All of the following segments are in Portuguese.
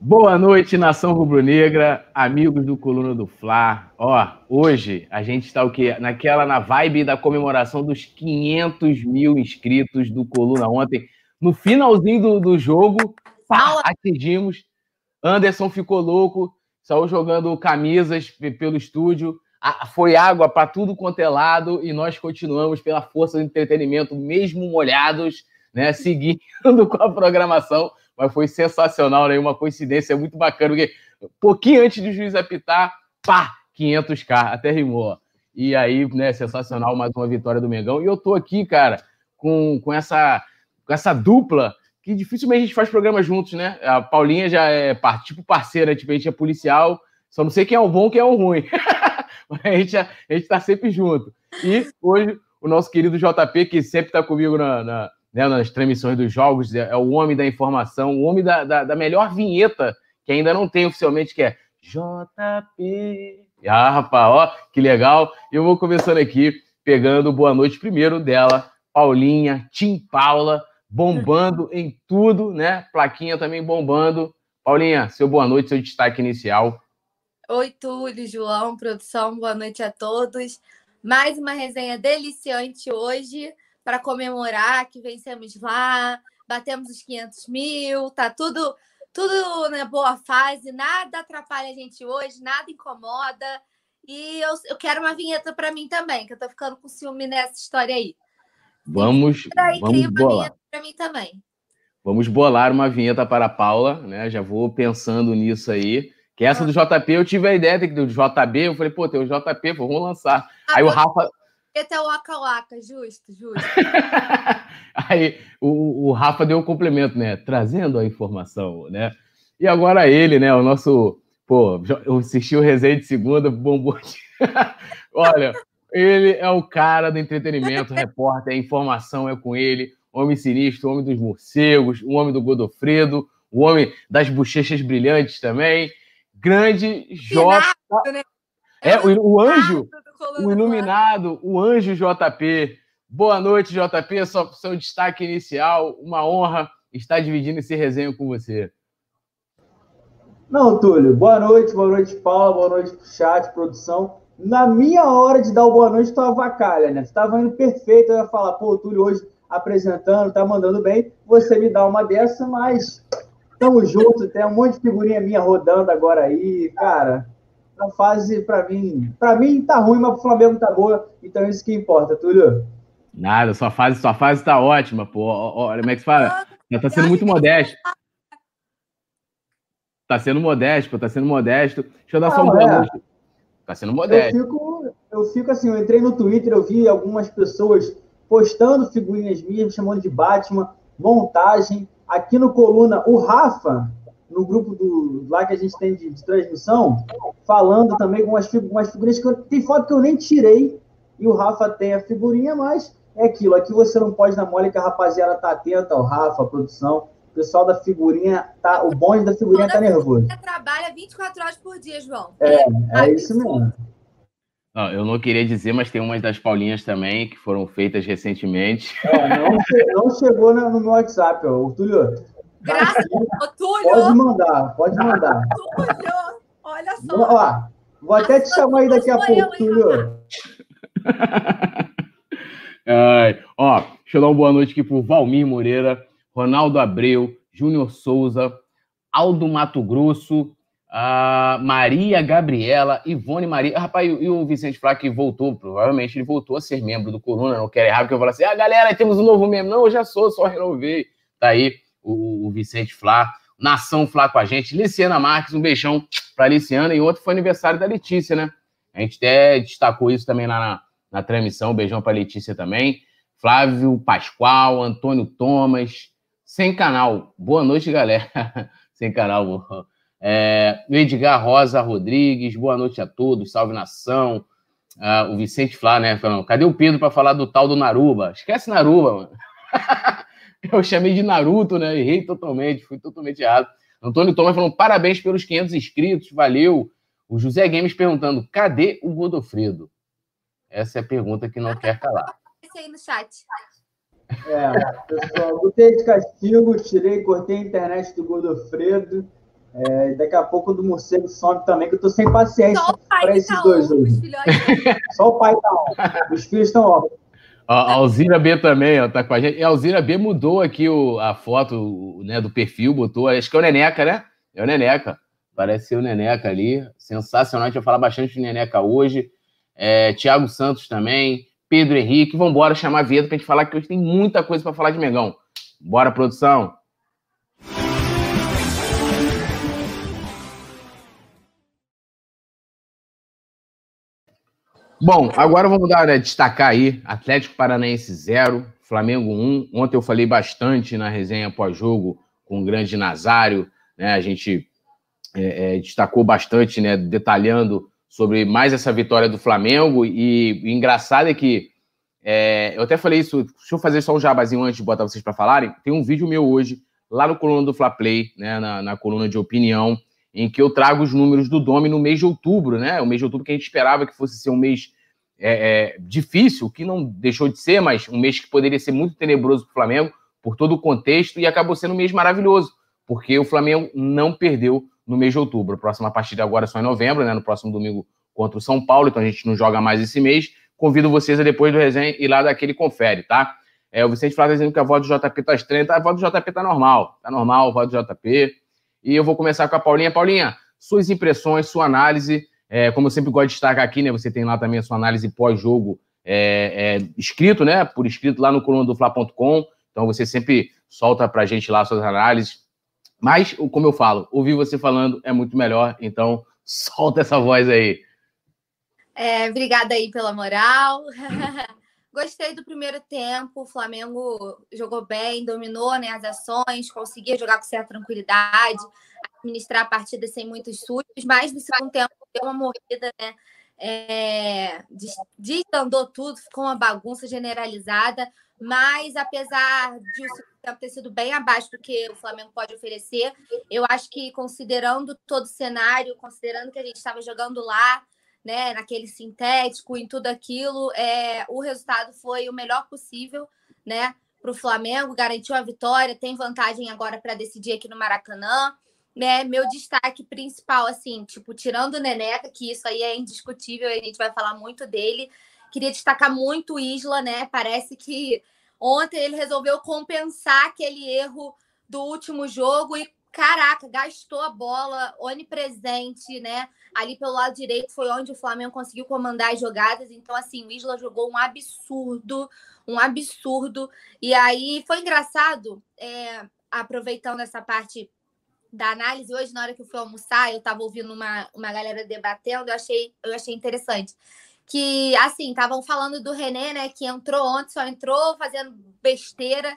Boa noite, nação rubro-negra, amigos do Coluna do Fla. Ó, hoje a gente está o quê? Naquela, na vibe da comemoração dos 500 mil inscritos do Coluna ontem. No finalzinho do, do jogo, pá, atingimos. Anderson ficou louco, saiu jogando camisas pelo estúdio. Foi água para tudo quanto é lado e nós continuamos pela força do entretenimento, mesmo molhados, né? Seguindo com a programação mas foi sensacional, né? Uma coincidência muito bacana, porque pouquinho antes do juiz apitar, pá, 500k, até rimou. E aí, né, sensacional, mais uma vitória do Mengão. E eu tô aqui, cara, com, com, essa, com essa dupla que dificilmente a gente faz programa juntos, né? A Paulinha já é tipo parceira, tipo, a gente é policial, só não sei quem é o bom quem é o ruim. a, gente, a gente tá sempre junto. E hoje, o nosso querido JP, que sempre tá comigo na, na né, nas transmissões dos jogos, é, é o homem da informação, o homem da, da, da, melhor vinheta, que ainda não tem oficialmente, que é JP. Ah, rapaz, ó, que legal. Eu vou começando aqui, pegando boa noite primeiro dela, Paulinha, Tim Paula, bombando em tudo, né? Plaquinha também bombando. Paulinha, seu boa noite, seu destaque inicial. Oi, Túlio, João, produção, boa noite a todos. Mais uma resenha deliciante hoje para comemorar que vencemos lá, batemos os 500 mil, tá tudo tudo na boa fase, nada atrapalha a gente hoje, nada incomoda. E eu, eu quero uma vinheta para mim também, que eu tô ficando com ciúme nessa história aí. Vamos, aí, vamos bolar. para mim também. Vamos bolar uma vinheta para a Paula, né? Já vou pensando nisso aí. Que essa do JP eu tive a ideia do JB, eu falei, pô, tem o JP, vamos lançar. Ah, aí o Rafa, até o Waka Waka, justo, justo. Aí o, o Rafa deu um complemento, né? Trazendo a informação, né? E agora ele, né? O nosso. Pô, eu assisti o resenha de segunda, bombou. Olha, ele é o cara do entretenimento, repórter, a informação é com ele. Homem sinistro, homem dos morcegos, o homem do Godofredo, o homem das bochechas brilhantes também. Grande J. Né? É, o, o anjo o iluminado, o anjo JP. Boa noite, JP. Só seu destaque inicial. Uma honra estar dividindo esse resenho com você. Não, Túlio. Boa noite, boa noite, Paula. Boa noite pro chat, produção. Na minha hora de dar o boa noite, tu avacalha, né? Tu tava indo perfeito. Eu ia falar, pô, Túlio hoje apresentando, tá mandando bem. Você me dá uma dessa, mas tamo junto. Tem um monte de figurinha minha rodando agora aí, cara a fase, para mim, para mim tá ruim, mas pro Flamengo tá boa, então é isso que importa, Túlio. Nada, sua fase, sua fase tá ótima, pô. Olha como é que você fala? Já tá sendo muito modesto. Tá sendo modesto, pô, tá sendo modesto. Deixa eu dar Não, só um boa é. Tá sendo modesto. Eu fico, eu fico assim, eu entrei no Twitter, eu vi algumas pessoas postando figurinhas minhas, chamando de Batman, montagem. Aqui no Coluna, o Rafa, no grupo do, lá que a gente tem de, de transmissão, falando também com umas, umas figurinhas que eu, tem foto que eu nem tirei, e o Rafa tem a figurinha, mas é aquilo. Aqui você não pode dar mole que a rapaziada tá atenta, o Rafa, a produção. O pessoal da figurinha, tá, o bonde da figurinha Toda tá nervoso. Você trabalha 24 horas por dia, João. É, é, é isso mesmo. Não, eu não queria dizer, mas tem umas das Paulinhas também que foram feitas recentemente. É, não, não, chegou no meu WhatsApp, ó. O Túlio, Graças a Túlio. Pode mandar, pode mandar. Túlio, olha só. Ó, vou até te chamar aí daqui a pouco, Túlio. Ai, ó, deixa eu dar uma boa noite aqui pro Valmir Moreira, Ronaldo Abreu, Júnior Souza, Aldo Mato Grosso, a Maria Gabriela, Ivone Maria. Rapaz, e o Vicente Flá que voltou, provavelmente ele voltou a ser membro do Coluna, não quer errar, porque eu falo assim: ah, galera, temos um novo membro. Não, eu já sou, só renovei. Tá aí o, o Vicente Flá, Nação Flá com a gente, Liciana Marques, um beijão para Liciana, e outro foi aniversário da Letícia, né? A gente até destacou isso também lá na, na transmissão, um beijão para Letícia também. Flávio Pascoal, Antônio Thomas, sem canal. Boa noite, galera. sem canal. É, Edgar Rosa Rodrigues, boa noite a todos, salve nação. Uh, o Vicente Flá, né? Falando, cadê o Pedro para falar do tal do Naruba? Esquece Naruba, mano. Eu chamei de Naruto, né? Errei totalmente, fui totalmente errado. Antônio Thomas falando parabéns pelos 500 inscritos, valeu. O José Games perguntando, cadê o Godofredo? Essa é a pergunta que não quer calar. Esse aí no chat. É, pessoal, botei de castigo, tirei, cortei a internet do Godofredo. É, daqui a pouco do morcego some também, que eu tô sem paciência para esses tá dois hoje. Só o pai tá on. Os filhos estão ó. A Alzira B também, ó, tá com a gente. A Alzira B mudou aqui o, a foto né, do perfil, botou. Acho que é o Neneca, né? É o Neneca. Parece ser o Neneca ali. Sensacional. A gente vai falar bastante de Neneca hoje. É, Tiago Santos também. Pedro Henrique. Vamos chamar a para a gente falar que hoje tem muita coisa para falar de Megão. Bora, produção. Bom, agora vamos dar, né, destacar aí: Atlético Paranaense 0, Flamengo 1. Ontem eu falei bastante na resenha pós-jogo com o grande Nazário, né? A gente é, é, destacou bastante, né? Detalhando sobre mais essa vitória do Flamengo. E, e engraçado é que é, eu até falei isso. Deixa eu fazer só um jabazinho antes de botar vocês para falarem. Tem um vídeo meu hoje, lá no coluna do Fla Play, né? Na, na coluna de opinião em que eu trago os números do Domi no mês de outubro, né? O mês de outubro que a gente esperava que fosse ser um mês é, é, difícil, que não deixou de ser, mas um mês que poderia ser muito tenebroso para o Flamengo, por todo o contexto, e acabou sendo um mês maravilhoso, porque o Flamengo não perdeu no mês de outubro. A próxima partida agora é só em novembro, né? No próximo domingo contra o São Paulo, então a gente não joga mais esse mês. Convido vocês a depois do resenha ir lá daquele confere, tá? É, o Vicente Flávio dizendo que a voz do JP tá estranha, tá? a voz do JP tá normal, tá normal a voz do JP. E eu vou começar com a Paulinha. Paulinha, suas impressões, sua análise. É, como eu sempre gosto de destacar aqui, né? Você tem lá também a sua análise pós-jogo é, é, escrito, né? Por escrito lá no coluna do Fla.com. Então você sempre solta pra gente lá suas análises. Mas, como eu falo, ouvir você falando é muito melhor. Então, solta essa voz aí. É, obrigada aí pela moral. Gostei do primeiro tempo. O Flamengo jogou bem, dominou né, as ações, conseguia jogar com certa tranquilidade, administrar a partida sem muitos sustos, mas no segundo tempo deu uma morrida, né? É, desandou tudo, ficou uma bagunça generalizada, mas apesar de o segundo tempo ter sido bem abaixo do que o Flamengo pode oferecer, eu acho que considerando todo o cenário, considerando que a gente estava jogando lá, né, naquele sintético, em tudo aquilo, é, o resultado foi o melhor possível, né, para o Flamengo, garantiu a vitória, tem vantagem agora para decidir aqui no Maracanã, né, meu destaque principal, assim, tipo, tirando o Neneca, que isso aí é indiscutível, a gente vai falar muito dele, queria destacar muito o Isla, né, parece que ontem ele resolveu compensar aquele erro do último jogo e caraca, gastou a bola onipresente, né? Ali pelo lado direito foi onde o Flamengo conseguiu comandar as jogadas. Então, assim, o Isla jogou um absurdo, um absurdo. E aí foi engraçado, é, aproveitando essa parte da análise, hoje, na hora que eu fui almoçar, eu estava ouvindo uma, uma galera debatendo, eu achei, eu achei interessante. Que, assim, estavam falando do René, né? Que entrou ontem, só entrou fazendo besteira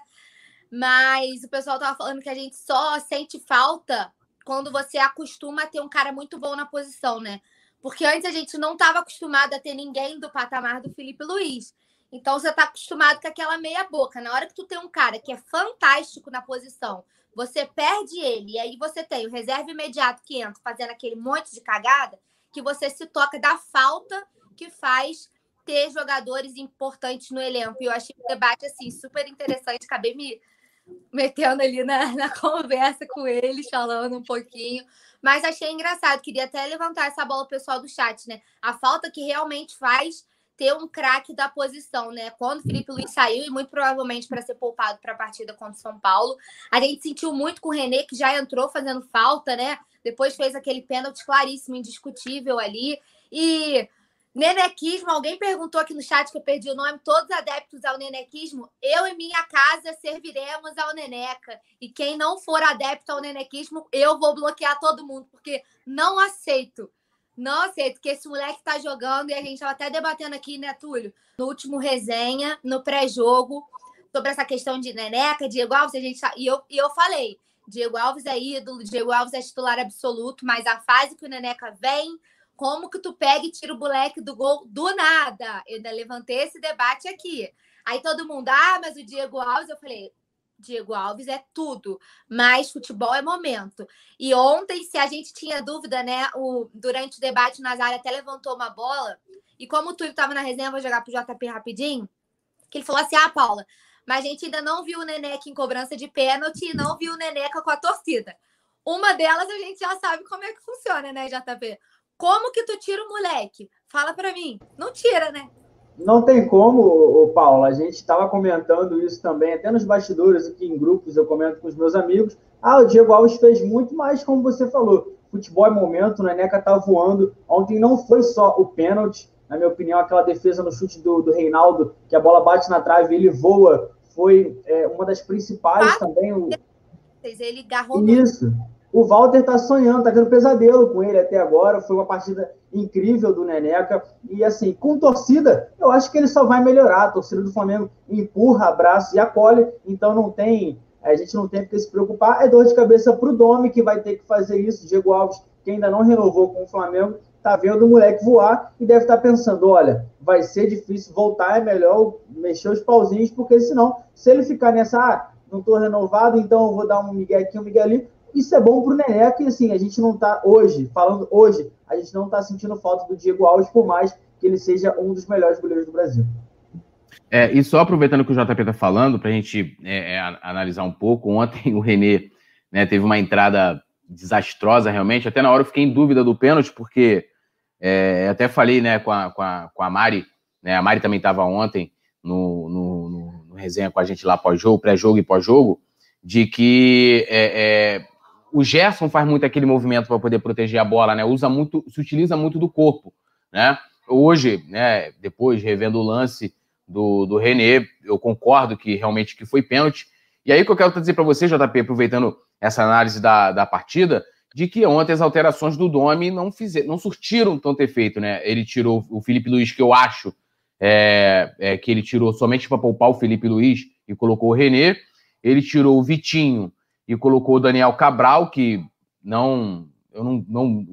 mas o pessoal tava falando que a gente só sente falta quando você acostuma a ter um cara muito bom na posição, né? Porque antes a gente não estava acostumado a ter ninguém do patamar do Felipe Luiz. Então você está acostumado com aquela meia boca. Na hora que tu tem um cara que é fantástico na posição, você perde ele, e aí você tem o reserva imediato que entra fazendo aquele monte de cagada, que você se toca da falta que faz ter jogadores importantes no elenco. E eu achei o debate assim super interessante, acabei me metendo ali na, na conversa com eles, falando um pouquinho. Mas achei engraçado, queria até levantar essa bola pessoal do chat, né? A falta que realmente faz ter um craque da posição, né? Quando o Felipe Luiz saiu, e muito provavelmente para ser poupado para a partida contra o São Paulo, a gente sentiu muito com o René, que já entrou fazendo falta, né? Depois fez aquele pênalti claríssimo, indiscutível ali. E Nenequismo, alguém perguntou aqui no chat que eu perdi o nome, todos adeptos ao nenequismo, eu e minha casa serviremos ao neneca. E quem não for adepto ao nenequismo, eu vou bloquear todo mundo, porque não aceito. Não aceito que esse moleque tá jogando, e a gente estava até debatendo aqui, né, Túlio? No último resenha, no pré-jogo, sobre essa questão de neneca, Diego Alves, a gente tá... e, eu, e eu falei, Diego Alves é ídolo, Diego Alves é titular absoluto, mas a fase que o neneca vem como que tu pega e tira o moleque do gol do nada? Eu ainda levantei esse debate aqui. Aí todo mundo, ah, mas o Diego Alves, eu falei, Diego Alves é tudo, mas futebol é momento. E ontem, se a gente tinha dúvida, né, o, durante o debate, o Nazário até levantou uma bola, e como o Túlio estava na resenha, vou jogar pro JP rapidinho, que ele falou assim, ah, Paula, mas a gente ainda não viu o Neneca em cobrança de pênalti e não viu o Neneca com a torcida. Uma delas a gente já sabe como é que funciona, né, JP? Como que tu tira o moleque? Fala para mim. Não tira, né? Não tem como, o Paulo. A gente estava comentando isso também, até nos bastidores aqui em grupos, eu comento com os meus amigos. Ah, o Diego Alves fez muito mais, como você falou. Futebol é momento, né? Neca tá voando. Ontem não foi só o pênalti, na minha opinião, aquela defesa no chute do, do Reinaldo, que a bola bate na trave e ele voa, foi é, uma das principais também. O... Ele garrou Isso. Muito. O Walter tá sonhando, tá tendo pesadelo com ele até agora. Foi uma partida incrível do Neneca. E assim, com torcida, eu acho que ele só vai melhorar. A torcida do Flamengo empurra, abraça e acolhe. Então não tem. A gente não tem que se preocupar. É dor de cabeça pro Domi, que vai ter que fazer isso. Diego Alves, que ainda não renovou com o Flamengo, tá vendo o moleque voar e deve estar tá pensando: olha, vai ser difícil voltar, é melhor mexer os pauzinhos, porque senão, se ele ficar nessa, ah, não estou renovado, então eu vou dar um Miguel aqui, um Miguel ali, isso é bom para o Nené, que assim, a gente não está hoje, falando hoje, a gente não está sentindo falta do Diego Alves, por mais que ele seja um dos melhores goleiros do Brasil. É, e só aproveitando que o JP está falando, para a gente é, é, analisar um pouco, ontem o Renê né, teve uma entrada desastrosa realmente, até na hora eu fiquei em dúvida do pênalti, porque é, até falei né, com, a, com, a, com a Mari, né, a Mari também estava ontem no, no, no, no, resenha com a gente lá pós-jogo, pré-jogo e pós-jogo, de que é, é o Gerson faz muito aquele movimento para poder proteger a bola, né? Usa muito, se utiliza muito do corpo, né? Hoje, né, depois revendo o lance do, do René, eu concordo que realmente que foi pênalti. E aí que eu quero dizer para você, JP, aproveitando essa análise da, da partida, de que ontem as alterações do Domi não fizeram, não surtiram tanto efeito, né? Ele tirou o Felipe Luiz, que eu acho é, é, que ele tirou somente para poupar o Felipe Luiz e colocou o René. Ele tirou o Vitinho e colocou o Daniel Cabral, que não, eu não, não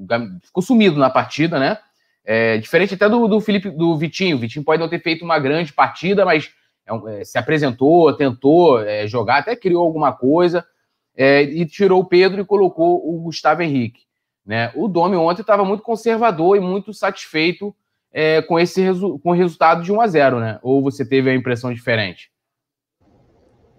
ficou sumido na partida, né? É, diferente até do, do Felipe, do Vitinho. O Vitinho pode não ter feito uma grande partida, mas é, é, se apresentou, tentou é, jogar, até criou alguma coisa, é, e tirou o Pedro e colocou o Gustavo Henrique. Né? O Domi ontem estava muito conservador e muito satisfeito é, com esse com o resultado de 1 a 0 né? Ou você teve a impressão diferente?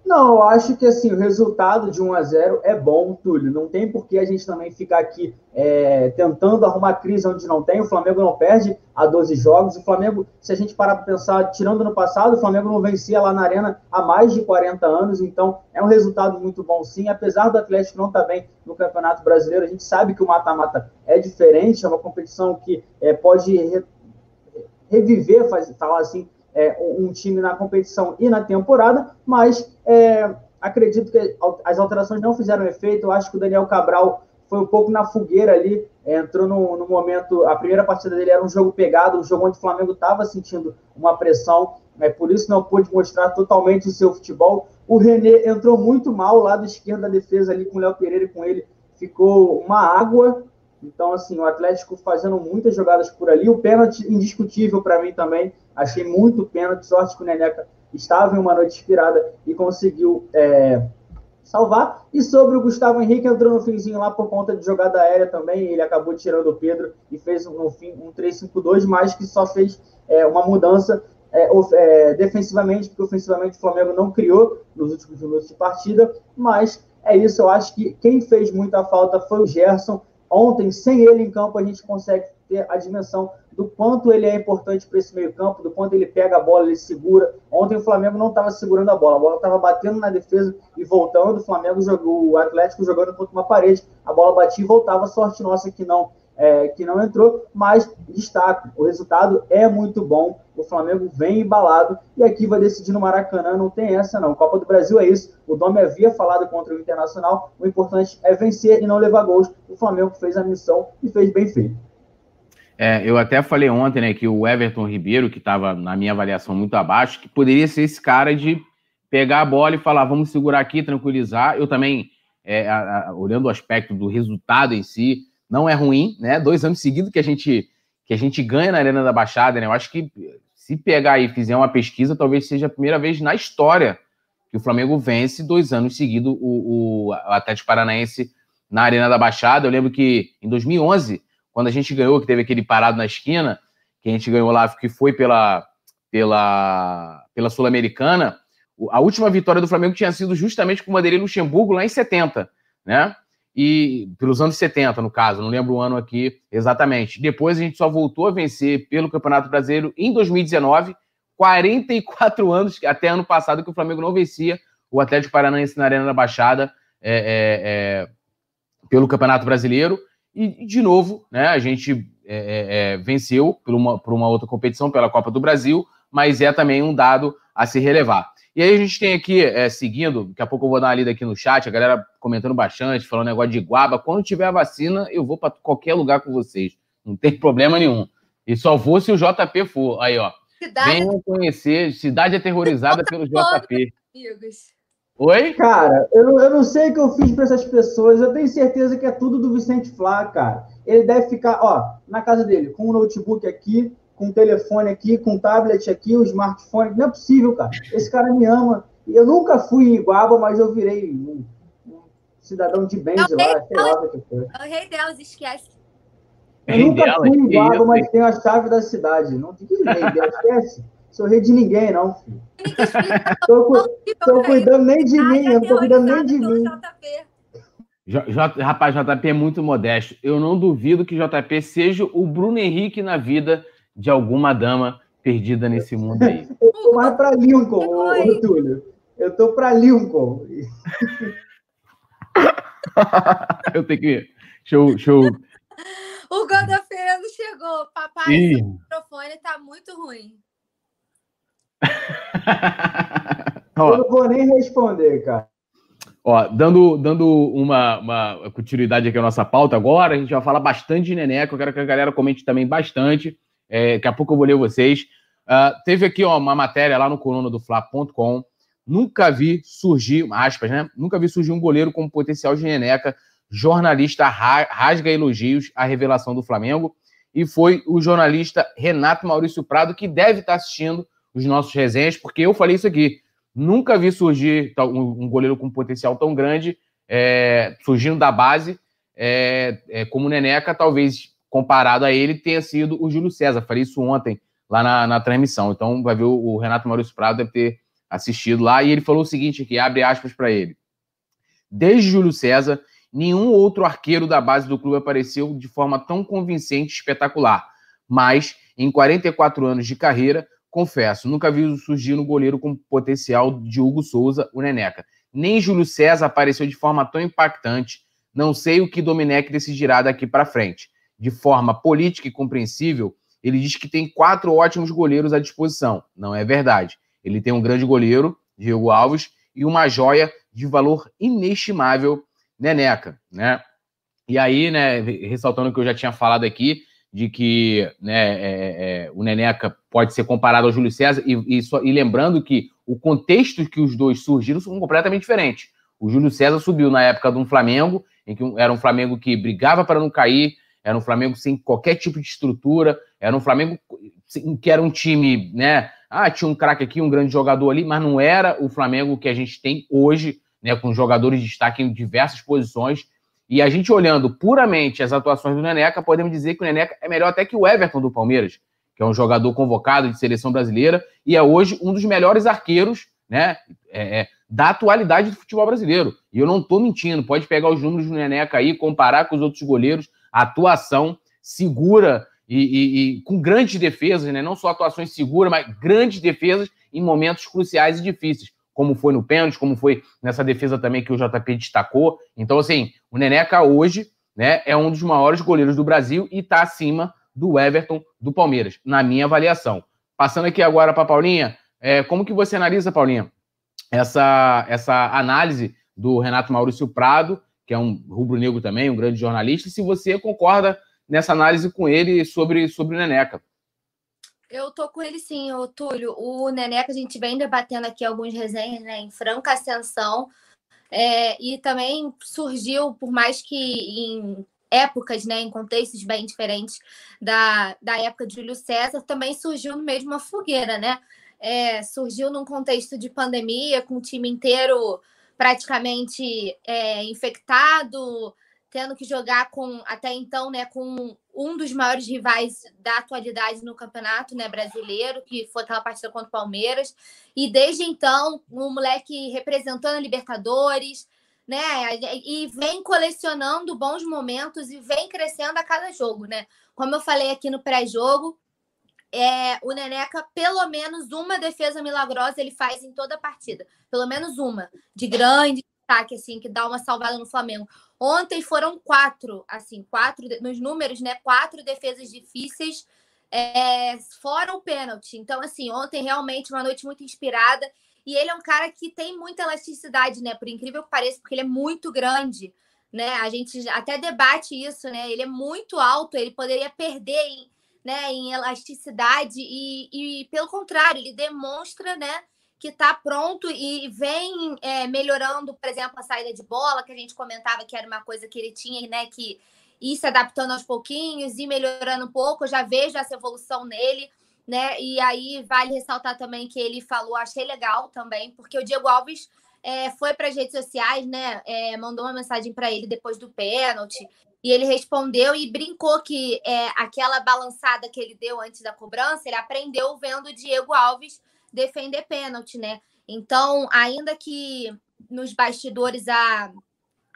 Não, eu acho que assim, o resultado de 1 a 0 é bom, Túlio. Não tem por que a gente também ficar aqui é, tentando arrumar crise onde não tem. O Flamengo não perde a 12 jogos. O Flamengo, se a gente parar para pensar, tirando no passado, o Flamengo não vencia lá na Arena há mais de 40 anos. Então, é um resultado muito bom, sim. Apesar do Atlético não estar tá bem no Campeonato Brasileiro, a gente sabe que o mata-mata é diferente, é uma competição que é, pode re, reviver, falar assim, é, um time na competição e na temporada, mas é, acredito que as alterações não fizeram efeito. Eu acho que o Daniel Cabral foi um pouco na fogueira ali, é, entrou no, no, momento. A primeira partida dele era um jogo pegado, um jogo onde o Flamengo estava sentindo uma pressão, é, por isso não pôde mostrar totalmente o seu futebol. O René entrou muito mal, lado esquerdo da defesa ali com o Léo Pereira e com ele ficou uma água. Então, assim, o Atlético fazendo muitas jogadas por ali. O pênalti indiscutível para mim também. Achei muito pênalti. Sorte que o Neneca estava em uma noite inspirada e conseguiu é, salvar. E sobre o Gustavo Henrique, entrou no finzinho lá por conta de jogada aérea também. Ele acabou tirando o Pedro e fez no fim um 3-5-2, mas que só fez é, uma mudança é, é, defensivamente, porque ofensivamente o Flamengo não criou nos últimos minutos de partida. Mas é isso, eu acho que quem fez muita falta foi o Gerson Ontem, sem ele em campo, a gente consegue ter a dimensão do quanto ele é importante para esse meio-campo, do quanto ele pega a bola, ele segura. Ontem o Flamengo não estava segurando a bola, a bola estava batendo na defesa e voltando. O Flamengo jogou, o Atlético jogando contra uma parede, a bola batia e voltava. Sorte nossa que não é, que não entrou, mas destaco, o resultado é muito bom, o Flamengo vem embalado e aqui vai decidir no Maracanã, não tem essa não. Copa do Brasil é isso, o Dome havia falado contra o Internacional, o importante é vencer e não levar gols. O Flamengo fez a missão e fez bem feito. É, eu até falei ontem né, que o Everton Ribeiro, que estava na minha avaliação muito abaixo, que poderia ser esse cara de pegar a bola e falar, vamos segurar aqui, tranquilizar. Eu também, é, a, a, olhando o aspecto do resultado em si, não é ruim, né? Dois anos seguidos que a gente que a gente ganha na Arena da Baixada, né? Eu acho que se pegar e fizer uma pesquisa, talvez seja a primeira vez na história que o Flamengo vence dois anos seguidos o, o Atlético Paranaense na Arena da Baixada. Eu lembro que em 2011, quando a gente ganhou, que teve aquele parado na esquina, que a gente ganhou lá, que foi pela, pela, pela Sul-Americana, a última vitória do Flamengo tinha sido justamente com o Madeira Luxemburgo lá em 70, né? E pelos anos 70, no caso, não lembro o ano aqui exatamente. Depois a gente só voltou a vencer pelo Campeonato Brasileiro em 2019, 44 anos, até ano passado, que o Flamengo não vencia o Atlético Paranaense na Arena da Baixada é, é, é, pelo Campeonato Brasileiro. E, de novo, né, a gente é, é, é, venceu por uma, por uma outra competição, pela Copa do Brasil, mas é também um dado a se relevar. E aí a gente tem aqui, é, seguindo, daqui a pouco eu vou dar uma lida aqui no chat, a galera comentando bastante, falando negócio de guaba. Quando tiver a vacina, eu vou para qualquer lugar com vocês. Não tem problema nenhum. E só vou se o JP for. Aí, ó. Cidade... Venham conhecer, cidade aterrorizada pelo JP. Amigos. Oi? Cara, eu não, eu não sei o que eu fiz para essas pessoas. Eu tenho certeza que é tudo do Vicente Flá, cara. Ele deve ficar, ó, na casa dele, com o um notebook aqui, com o telefone aqui, com o tablet aqui, o smartphone. Não é possível, cara. Esse cara me ama. Eu nunca fui em Iguaba, mas eu virei um, um cidadão de bem de lá, sei lá o que foi. É o rei delas, esquece. Eu rei nunca dela, fui em Iguaba, mas tenho a chave da cidade. Não tem que rei dela, esquece. Sou rei de ninguém, não, filho. tô, tô cuidando nem de mim, eu não tô cuidando nem de mim. J, J, rapaz, JP é muito modesto. Eu não duvido que JP seja o Bruno Henrique na vida de alguma dama perdida nesse mundo aí. Eu tô mais para Lincoln, ô, Túlio. Eu tô para Lincoln. eu tenho que. Show, show. O Godofredo chegou. Papai, Ih. o microfone tá muito ruim. eu não vou nem responder, cara. Ó, dando, dando uma, uma continuidade aqui à nossa pauta agora, a gente vai falar bastante de Neneco. Eu quero que a galera comente também bastante. É, daqui a pouco eu vou ler vocês. Uh, teve aqui ó, uma matéria lá no coluna do Fla.com. Nunca vi surgir, aspas, né? Nunca vi surgir um goleiro com potencial de Neneca. Jornalista rasga elogios à revelação do Flamengo. E foi o jornalista Renato Maurício Prado que deve estar assistindo os nossos resenhas, porque eu falei isso aqui. Nunca vi surgir um goleiro com potencial tão grande, é, surgindo da base, é, é, como Neneca, talvez comparado a ele, tenha sido o Júlio César. Falei isso ontem lá na, na transmissão. Então, vai ver o, o, Renato Maurício Prado deve ter assistido lá. E ele falou o seguinte aqui, abre aspas para ele. Desde Júlio César, nenhum outro arqueiro da base do clube apareceu de forma tão convincente e espetacular. Mas, em 44 anos de carreira, confesso, nunca vi surgir no goleiro com potencial de Hugo Souza, o Neneca. Nem Júlio César apareceu de forma tão impactante. Não sei o que Domenech decidirá daqui para frente de forma política e compreensível, ele diz que tem quatro ótimos goleiros à disposição. Não é verdade. Ele tem um grande goleiro, Diego Alves, e uma joia de valor inestimável, Neneca, né? E aí, né, ressaltando o que eu já tinha falado aqui, de que né, é, é, o Neneca pode ser comparado ao Júlio César, e, e, só, e, lembrando que o contexto que os dois surgiram são completamente diferentes. O Júlio César subiu na época de um Flamengo, em que era um Flamengo que brigava para não cair, era um Flamengo sem qualquer tipo de estrutura, era um Flamengo que era um time, né? Ah, tinha um craque aqui, um grande jogador ali, mas não era o Flamengo que a gente tem hoje, né? Com jogadores de destaque em diversas posições. E a gente olhando puramente as atuações do Neneca, podemos dizer que o Neneca é melhor até que o Everton do Palmeiras, que é um jogador convocado de seleção brasileira e é hoje um dos melhores arqueiros, né? É, é, da atualidade do futebol brasileiro. E eu não estou mentindo, pode pegar os números do Neneca aí, comparar com os outros goleiros atuação segura e, e, e, com grandes defesas, né? não só atuações seguras, mas grandes defesas em momentos cruciais e difíceis, como foi no pênalti, como foi nessa defesa também que o JP destacou. Então, assim, o Neneca hoje né, é um dos maiores goleiros do Brasil e está acima do Everton do Palmeiras, na minha avaliação. Passando aqui agora para Paulinha, é, como que você analisa, Paulinha, essa, essa análise do Renato Maurício Prado que é um rubro-negro também, um grande jornalista, se você concorda nessa análise com ele sobre, sobre o Neneca. Eu tô com ele sim, Túlio. O Neneca, a gente vem debatendo aqui alguns resenhas né, em franca ascensão. É, e também surgiu, por mais que em épocas, né, em contextos bem diferentes da, da época de Júlio César, também surgiu no meio de uma fogueira, né? É, surgiu num contexto de pandemia, com o time inteiro praticamente é, infectado, tendo que jogar com até então, né, com um dos maiores rivais da atualidade no campeonato, né, brasileiro, que foi aquela partida contra o Palmeiras. E desde então, um moleque representando a Libertadores, né? E vem colecionando bons momentos e vem crescendo a cada jogo, né? Como eu falei aqui no pré-jogo, é, o Neneca, pelo menos uma defesa milagrosa ele faz em toda a partida. Pelo menos uma. De grande destaque, assim, que dá uma salvada no Flamengo. Ontem foram quatro, assim, quatro, nos números, né? Quatro defesas difíceis, é, fora o pênalti. Então, assim, ontem realmente uma noite muito inspirada. E ele é um cara que tem muita elasticidade, né? Por incrível que pareça, porque ele é muito grande, né? A gente até debate isso, né? Ele é muito alto, ele poderia perder em né, em elasticidade e, e pelo contrário, ele demonstra, né, que está pronto e vem é, melhorando, por exemplo, a saída de bola, que a gente comentava que era uma coisa que ele tinha, né, que ir se adaptando aos pouquinhos e melhorando um pouco. Eu já vejo essa evolução nele, né? E aí vale ressaltar também que ele falou, achei legal também, porque o Diego Alves é, foi para as redes sociais, né? É, mandou uma mensagem para ele depois do pênalti e ele respondeu e brincou que é, aquela balançada que ele deu antes da cobrança, ele aprendeu vendo o Diego Alves defender pênalti, né? Então, ainda que nos bastidores a,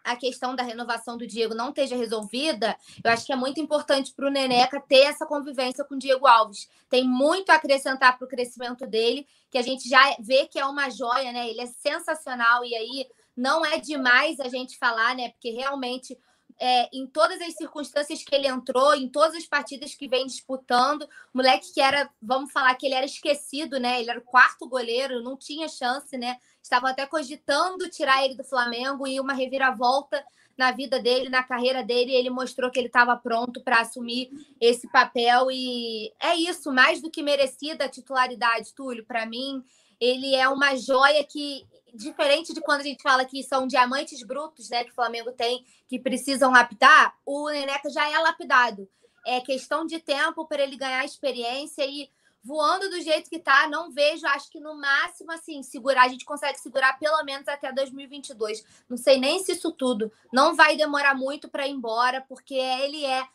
a questão da renovação do Diego não esteja resolvida, eu acho que é muito importante para o Neneca ter essa convivência com o Diego Alves. Tem muito a acrescentar para o crescimento dele, que a gente já vê que é uma joia, né? Ele é sensacional e aí não é demais a gente falar, né? Porque realmente é, em todas as circunstâncias que ele entrou, em todas as partidas que vem disputando. Moleque que era, vamos falar que ele era esquecido, né? Ele era o quarto goleiro, não tinha chance, né? Estavam até cogitando tirar ele do Flamengo e uma reviravolta na vida dele, na carreira dele, ele mostrou que ele estava pronto para assumir esse papel e é isso, mais do que merecida a titularidade, Túlio, para mim, ele é uma joia que diferente de quando a gente fala que são diamantes brutos, né, que o Flamengo tem, que precisam lapidar, o Neneca já é lapidado. É questão de tempo para ele ganhar experiência e voando do jeito que tá, não vejo, acho que no máximo assim, segurar, a gente consegue segurar pelo menos até 2022. Não sei nem se isso tudo não vai demorar muito para ir embora, porque ele é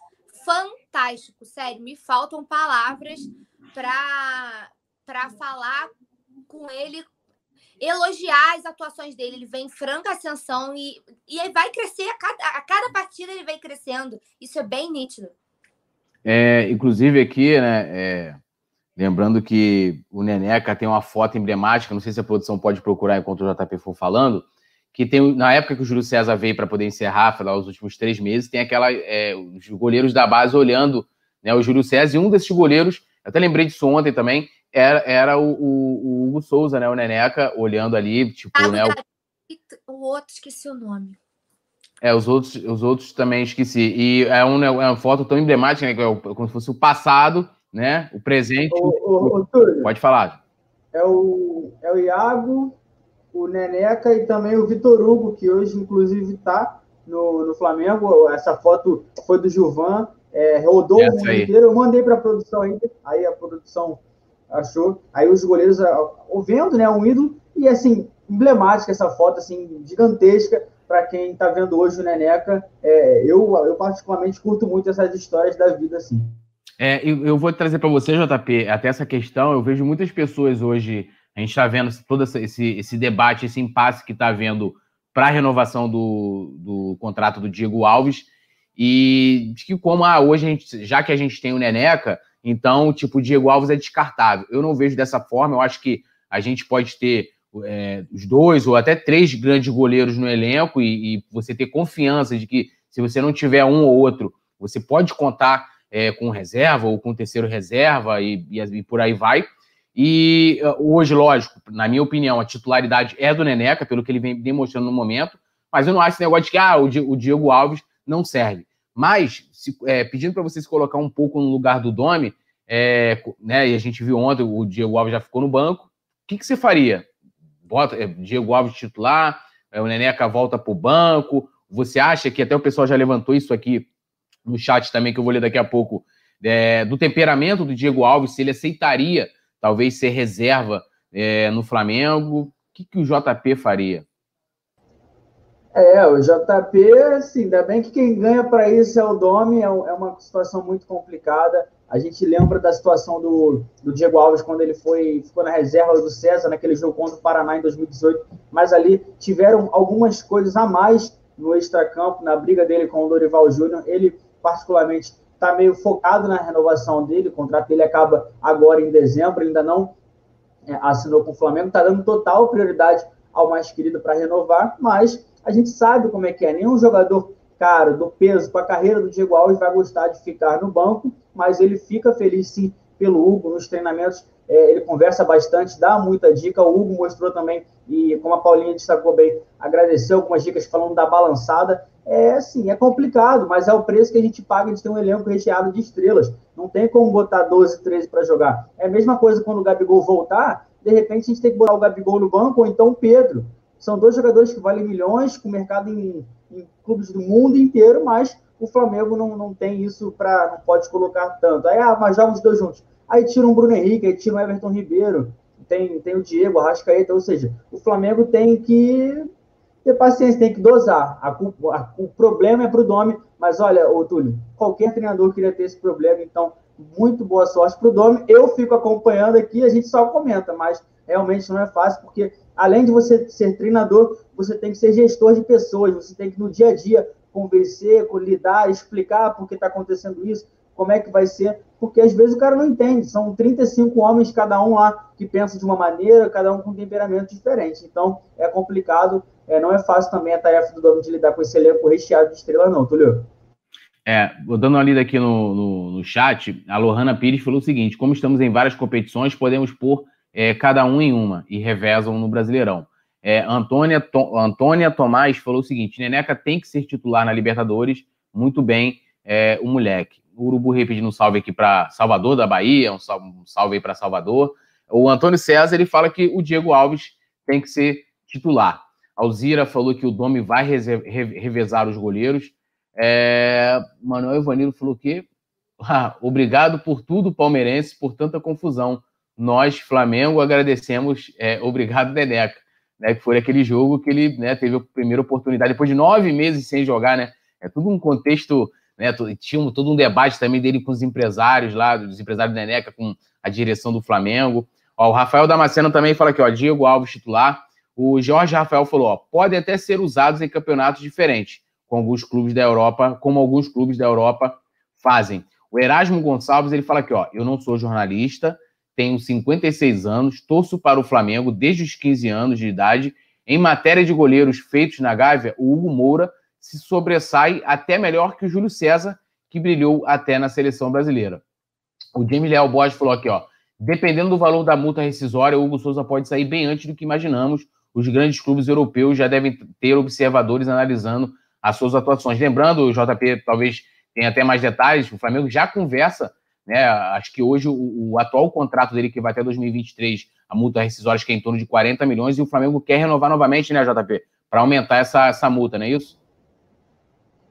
fantástico, sério, me faltam palavras para para falar com ele elogiar as atuações dele. Ele vem em franca ascensão e, e vai crescer a cada, a cada partida ele vem crescendo. Isso é bem nítido. É, inclusive aqui, né? É, lembrando que o Neneca tem uma foto emblemática, não sei se a produção pode procurar enquanto o JP for falando, que tem na época que o Júlio César veio para poder encerrar, lá os últimos três meses, tem aquela é, os goleiros da base olhando né, o Júlio César e um desses goleiros, até lembrei disso ontem também, era, era o, o, o, Hugo Souza, né? O Neneca, olhando ali, tipo, ah, né? O... o outro, esqueci o nome. É, os outros, os outros também esqueci. E é, um, é uma foto tão emblemática, né? Que é como se fosse o passado, né? O presente. O, o, o, Pode falar. É o, é o Iago, o Neneca e também o Vitor Hugo, que hoje, inclusive, está no, no Flamengo. Essa foto foi do Gilvan. É, rodou o mundo inteiro. Eu mandei para a produção ainda. Aí a produção achou. Aí os goleiros vendo, né, um ídolo e assim emblemática essa foto assim gigantesca para quem está vendo hoje o Neneca. É, eu, eu particularmente curto muito essas histórias da vida assim. É, eu, eu vou trazer para você, JP, até essa questão. Eu vejo muitas pessoas hoje. A gente está vendo todo esse, esse debate, esse impasse que está havendo para a renovação do, do contrato do Diego Alves. E de que como ah, hoje, a gente, já que a gente tem o Neneca, então, tipo, Diego Alves é descartável. Eu não vejo dessa forma. Eu acho que a gente pode ter é, os dois ou até três grandes goleiros no elenco e, e, você ter confiança de que se você não tiver um ou outro, você pode contar é, com reserva ou com terceiro reserva e, e, e, por aí vai. E hoje, lógico, na minha opinião, a titularidade é do Neneca, pelo que ele vem demonstrando no momento, mas eu não acho esse negócio de que ah, o Diego Alves não serve. Mas, se, é, pedindo para você se colocar um pouco no lugar do Domi, é, né, e a gente viu ontem, o Diego Alves já ficou no banco, o que, que você faria? Bota é, Diego Alves titular, é, o Neneca volta para o banco, você acha que até o pessoal já levantou isso aqui no chat também, que eu vou ler daqui a pouco, é, do temperamento do Diego Alves, se ele aceitaria talvez ser reserva é, no Flamengo, o que, que o JP faria? É, o JP, assim, ainda bem que quem ganha para isso é o Domi, é, é uma situação muito complicada. A gente lembra da situação do, do Diego Alves quando ele foi ficou na reserva do César naquele jogo contra o Paraná em 2018, mas ali tiveram algumas coisas a mais no extracampo, na briga dele com o Dorival Júnior. Ele, particularmente, está meio focado na renovação dele, o contrato dele acaba agora em dezembro, ainda não é, assinou com o Flamengo, está dando total prioridade ao mais querido para renovar, mas a gente sabe como é que é. Nenhum jogador caro, do peso, com a carreira do Diego Alves, vai gostar de ficar no banco, mas ele fica feliz sim pelo Hugo nos treinamentos. É, ele conversa bastante, dá muita dica. O Hugo mostrou também, e como a Paulinha destacou bem, agradeceu algumas dicas falando da balançada. É sim, é complicado, mas é o preço que a gente paga de ter um elenco recheado de estrelas. Não tem como botar 12, 13 para jogar. É a mesma coisa quando o Gabigol voltar, de repente a gente tem que botar o Gabigol no banco ou então o Pedro. São dois jogadores que valem milhões, com mercado em, em clubes do mundo inteiro, mas o Flamengo não, não tem isso para. não pode colocar tanto. Aí, ah, mas joga os dois juntos. Aí tira um Bruno Henrique, aí tira um Everton Ribeiro, tem, tem o Diego, a Rascaeta, ou seja, o Flamengo tem que ter paciência, tem que dosar. A, a, o problema é para o Domi, mas olha, ô Túlio, qualquer treinador queria ter esse problema, então muito boa sorte para o Domi. Eu fico acompanhando aqui, a gente só comenta, mas realmente não é fácil, porque além de você ser treinador, você tem que ser gestor de pessoas, você tem que no dia a dia convencer, lidar, explicar por que está acontecendo isso, como é que vai ser, porque às vezes o cara não entende, são 35 homens, cada um lá que pensa de uma maneira, cada um com um temperamento diferente, então é complicado, é, não é fácil também a tarefa do dono de lidar com esse elenco recheado de estrela não, Tulio. É, dando uma lida aqui no, no, no, chat, a Lohana Pires falou o seguinte: como estamos em várias competições, podemos pôr é, cada um em uma e revezam no Brasileirão. É, Antônia, to, Antônia Tomás falou o seguinte: Neneca tem que ser titular na Libertadores, muito bem, é, o moleque. O Urubu repetindo um salve aqui para Salvador da Bahia, um salve, um salve aí para Salvador. O Antônio César ele fala que o Diego Alves tem que ser titular. Alzira falou que o Domi vai revezar os goleiros. É, Manuel Ivanilo falou que ah, obrigado por tudo, palmeirense, por tanta confusão. Nós, Flamengo, agradecemos. É, obrigado, Deneca. Né, que foi aquele jogo que ele né, teve a primeira oportunidade, depois de nove meses sem jogar, né? É tudo um contexto, né? Tinha todo um debate também dele com os empresários lá, dos empresários da Neneca, com a direção do Flamengo. Ó, o Rafael Damasceno também fala aqui, ó, Diego Alves titular. O Jorge Rafael falou, ó, podem até ser usados em campeonatos diferentes, com alguns clubes da Europa, como alguns clubes da Europa fazem. O Erasmo Gonçalves, ele fala aqui, ó, eu não sou jornalista, tenho 56 anos, torço para o Flamengo desde os 15 anos de idade. Em matéria de goleiros feitos na Gávea, o Hugo Moura se sobressai até melhor que o Júlio César, que brilhou até na seleção brasileira. O Jamie Léo Borges falou aqui, ó, dependendo do valor da multa rescisória, o Hugo Souza pode sair bem antes do que imaginamos. Os grandes clubes europeus já devem ter observadores analisando as suas atuações. Lembrando, o JP talvez tenha até mais detalhes, o Flamengo já conversa, né? Acho que hoje o, o atual contrato dele, que vai até 2023, a multa rescisória acho que é em torno de 40 milhões, e o Flamengo quer renovar novamente, né, JP? Para aumentar essa, essa multa, não é isso?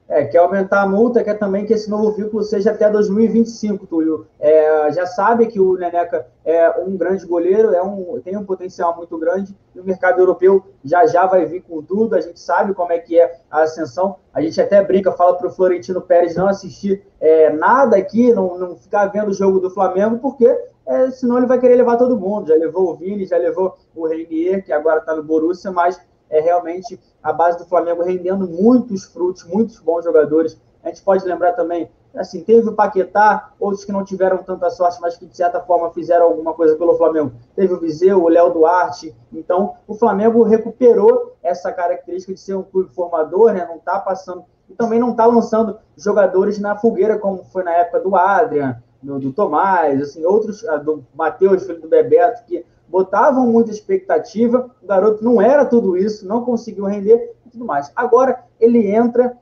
É, quer aumentar a multa, quer também que esse novo vínculo seja até 2025, Túlio. É, já sabe que o Neneca é um grande goleiro, é um, tem um potencial muito grande, e o mercado europeu já já vai vir com tudo, a gente sabe como é que é a ascensão, a gente até brinca, fala para o Florentino Pérez não assistir é, nada aqui, não, não ficar vendo o jogo do Flamengo, porque é, senão ele vai querer levar todo mundo, já levou o Vini, já levou o Reinier, que agora está no Borussia, mas é realmente a base do Flamengo rendendo muitos frutos, muitos bons jogadores. A gente pode lembrar também, assim, teve o Paquetá, outros que não tiveram tanta sorte, mas que de certa forma fizeram alguma coisa pelo Flamengo. Teve o Viseu, o Léo Duarte. Então, o Flamengo recuperou essa característica de ser um clube formador, né? Não está passando e também não está lançando jogadores na fogueira como foi na época do Adrian, do, do Tomás, assim, outros, ah, do Matheus, filho do Bebeto, que botavam muita expectativa, o garoto não era tudo isso, não conseguiu render e tudo mais. Agora ele entra,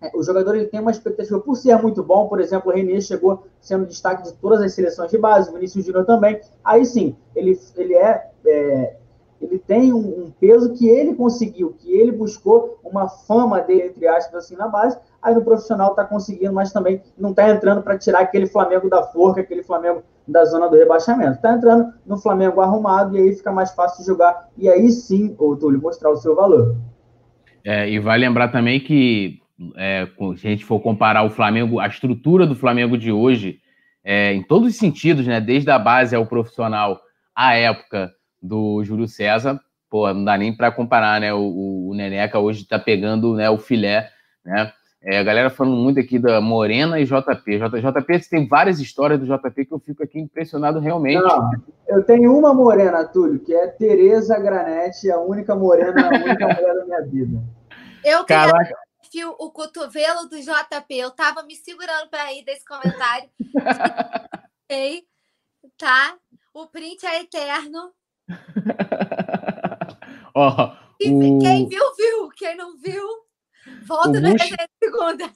é, o jogador ele tem uma expectativa por ser muito bom, por exemplo, o Renier chegou sendo destaque de todas as seleções de base, o Vinícius Júnior também, aí sim, ele, ele é, é ele tem um, um, peso que ele conseguiu, que ele buscou uma fama dele, entre aspas, assim, na base, aí no profissional está conseguindo, mas também não está entrando para tirar aquele Flamengo da forca, aquele Flamengo da zona do rebaixamento. Está entrando no Flamengo arrumado e aí fica mais fácil jogar. E aí sim, o Túlio, mostrar o seu valor. É, e vai lembrar também que, é, se a gente for comparar o Flamengo, a estrutura do Flamengo de hoje, é, em todos os sentidos, né, desde a base ao profissional, à época do Júlio César, pô, não dá nem para comparar, né? O, o Neneca hoje está pegando né, o filé, né? É, a galera falando muito aqui da Morena e JP. J, JP, tem várias histórias do JP que eu fico aqui impressionado realmente. Não, eu tenho uma morena, Túlio, que é Tereza Granete, a única morena, a única mulher da minha vida. Eu Caraca. o cotovelo do JP. Eu tava me segurando para ir desse comentário. tá? O print é eterno. Ó, o... Quem viu, viu. Quem não viu, volta na Bush... segunda.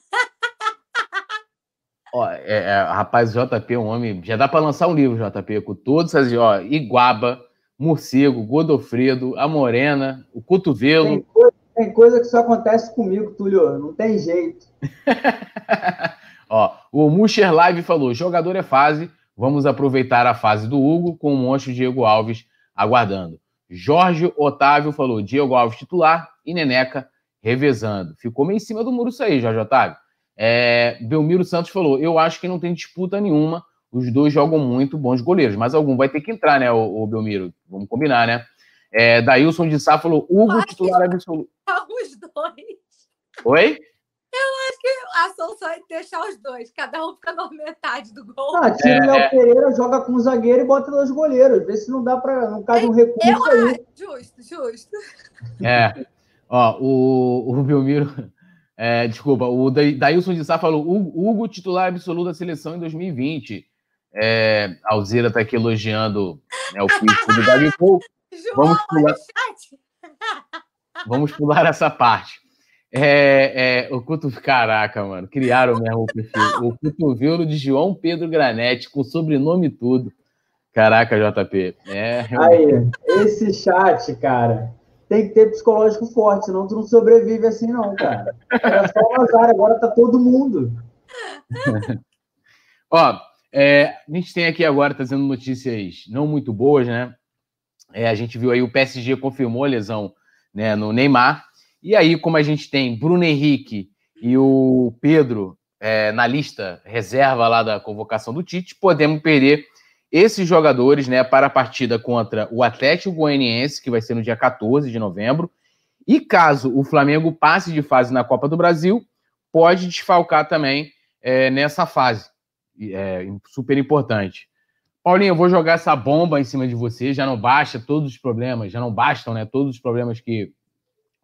Ó, é, é, rapaz, o JP é um homem. Já dá para lançar um livro, JP, com todos essas. Ó, Iguaba, Morcego, Godofredo, a Morena, o Cotovelo. Tem coisa, tem coisa que só acontece comigo, Túlio. Não tem jeito. ó, o Musher Live falou: jogador é fase. Vamos aproveitar a fase do Hugo com o monstro Diego Alves aguardando. Jorge Otávio falou: Diego Alves titular e Neneca revezando. Ficou meio em cima do muro isso aí, Jorge Otávio. É, Belmiro Santos falou: Eu acho que não tem disputa nenhuma. Os dois jogam muito bons goleiros, mas algum vai ter que entrar, né, o, o Belmiro? Vamos combinar, né? É, Daílson de Sá falou: Hugo titular absoluto. Os dois. Oi? Eu acho que a solução é deixar os dois, cada um fica na metade do gol. Ah, tira o Léo é. Pereira, joga com o zagueiro e bota dois goleiros. Vê se não dá para. Não cabe um recurso eu, aí. Justo, justo. É. Ó, o, o Belmiro. É, desculpa, o Dailson de Sá falou: Hugo, titular absoluto da seleção em 2020. É, a Alzira está aqui elogiando né, o físico do Gabigol. Vamos pular, vamos pular essa parte. É, é, o cotovelo. Caraca, mano. Criaram mesmo o perfil. O cotovelo de João Pedro Granete, com sobrenome e tudo. Caraca, JP. É, Aí, esse chat, cara, tem que ter psicológico forte, senão tu não sobrevive assim, não, cara. Era só o azar, agora tá todo mundo. Ó, é, a gente tem aqui agora trazendo notícias não muito boas, né? É, a gente viu aí o PSG confirmou a lesão né, no Neymar. E aí, como a gente tem Bruno Henrique e o Pedro é, na lista reserva lá da convocação do Tite, podemos perder esses jogadores né, para a partida contra o Atlético Goianiense, que vai ser no dia 14 de novembro. E caso o Flamengo passe de fase na Copa do Brasil, pode desfalcar também é, nessa fase. É, super importante. Paulinho, eu vou jogar essa bomba em cima de você. Já não basta todos os problemas, já não bastam né, todos os problemas que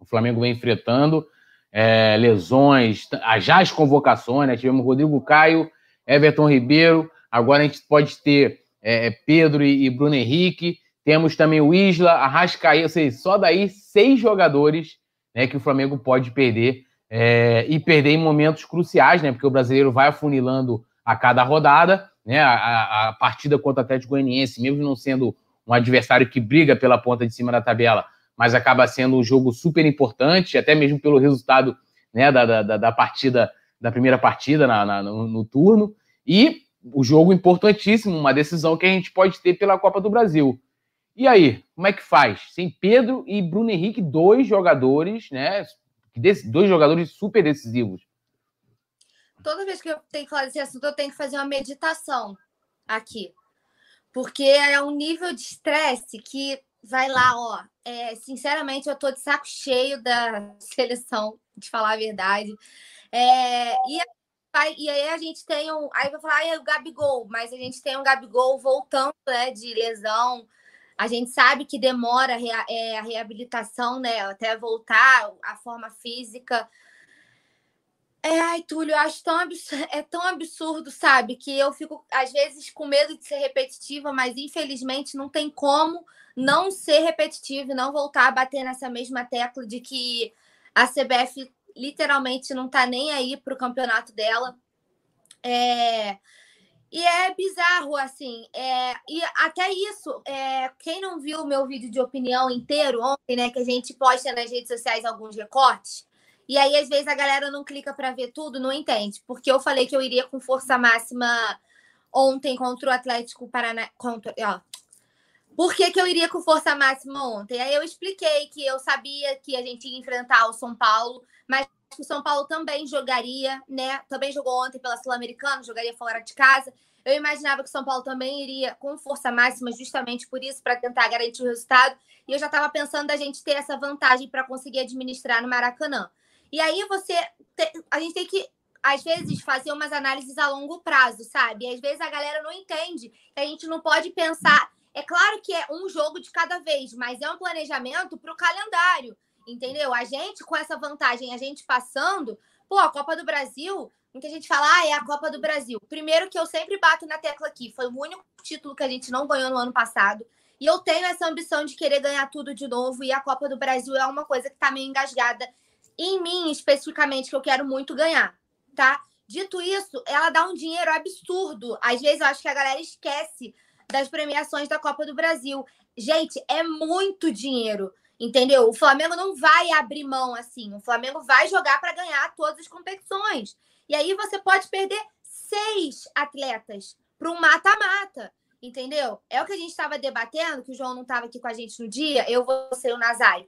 o Flamengo vem enfrentando é, lesões, já as convocações, né? Tivemos Rodrigo Caio, Everton Ribeiro, agora a gente pode ter é, Pedro e, e, Bruno Henrique, temos também o Isla, Arrascaí, ou seja, só daí seis jogadores né, que o Flamengo pode perder é, e perder em momentos cruciais, né? Porque o brasileiro vai afunilando a cada rodada, né? A, a partida contra o Atlético Goianiense, mesmo não sendo um adversário que briga pela ponta de cima da tabela, mas acaba sendo um jogo super importante, até mesmo pelo resultado né, da, da, da partida, da primeira partida na, na, no, no, turno. E o jogo importantíssimo, uma decisão que a gente pode ter pela Copa do Brasil. E aí, como é que faz? Sem Pedro e Bruno Henrique, dois jogadores, né? Dois jogadores super decisivos. Toda vez que eu tenho que falar desse assunto, eu tenho que fazer uma meditação aqui. Porque é um nível de estresse que vai lá, ó. É, sinceramente, eu tô de saco cheio da seleção, de falar a verdade. É, e, e aí a gente tem um. Aí vai falar, ah, é o Gabigol, mas a gente tem um Gabigol voltando né, de lesão. A gente sabe que demora é, a reabilitação, né? Até voltar a forma física. É, ai, Túlio, eu acho tão absurdo, é tão absurdo, sabe? Que eu fico, às vezes, com medo de ser repetitiva, mas infelizmente não tem como não ser repetitivo e não voltar a bater nessa mesma tecla de que a CBF literalmente não tá nem aí para o campeonato dela. É... E é bizarro, assim. É... E até isso, é... quem não viu o meu vídeo de opinião inteiro ontem, né? Que a gente posta nas redes sociais alguns recortes. E aí, às vezes, a galera não clica para ver tudo, não entende. Porque eu falei que eu iria com força máxima ontem contra o Atlético Paraná. Contra, ó, por que, que eu iria com força máxima ontem? Aí eu expliquei que eu sabia que a gente ia enfrentar o São Paulo, mas que o São Paulo também jogaria, né? Também jogou ontem pela Sul-Americana, jogaria fora de casa. Eu imaginava que o São Paulo também iria com força máxima, justamente por isso, para tentar garantir o resultado. E eu já estava pensando da gente ter essa vantagem para conseguir administrar no Maracanã. E aí você. a gente tem que, às vezes, fazer umas análises a longo prazo, sabe? E às vezes a galera não entende a gente não pode pensar. É claro que é um jogo de cada vez, mas é um planejamento para o calendário. Entendeu? A gente, com essa vantagem, a gente passando, pô, a Copa do Brasil, muita gente fala, ah, é a Copa do Brasil. Primeiro que eu sempre bato na tecla aqui, foi o único título que a gente não ganhou no ano passado. E eu tenho essa ambição de querer ganhar tudo de novo. E a Copa do Brasil é uma coisa que tá meio engasgada em mim, especificamente, que eu quero muito ganhar, tá? Dito isso, ela dá um dinheiro absurdo. Às vezes eu acho que a galera esquece das premiações da Copa do Brasil. Gente, é muito dinheiro. Entendeu? O Flamengo não vai abrir mão assim. O Flamengo vai jogar para ganhar todas as competições. E aí você pode perder seis atletas para um mata-mata. Entendeu? É o que a gente estava debatendo, que o João não estava aqui com a gente no dia, eu vou ser o Nazário.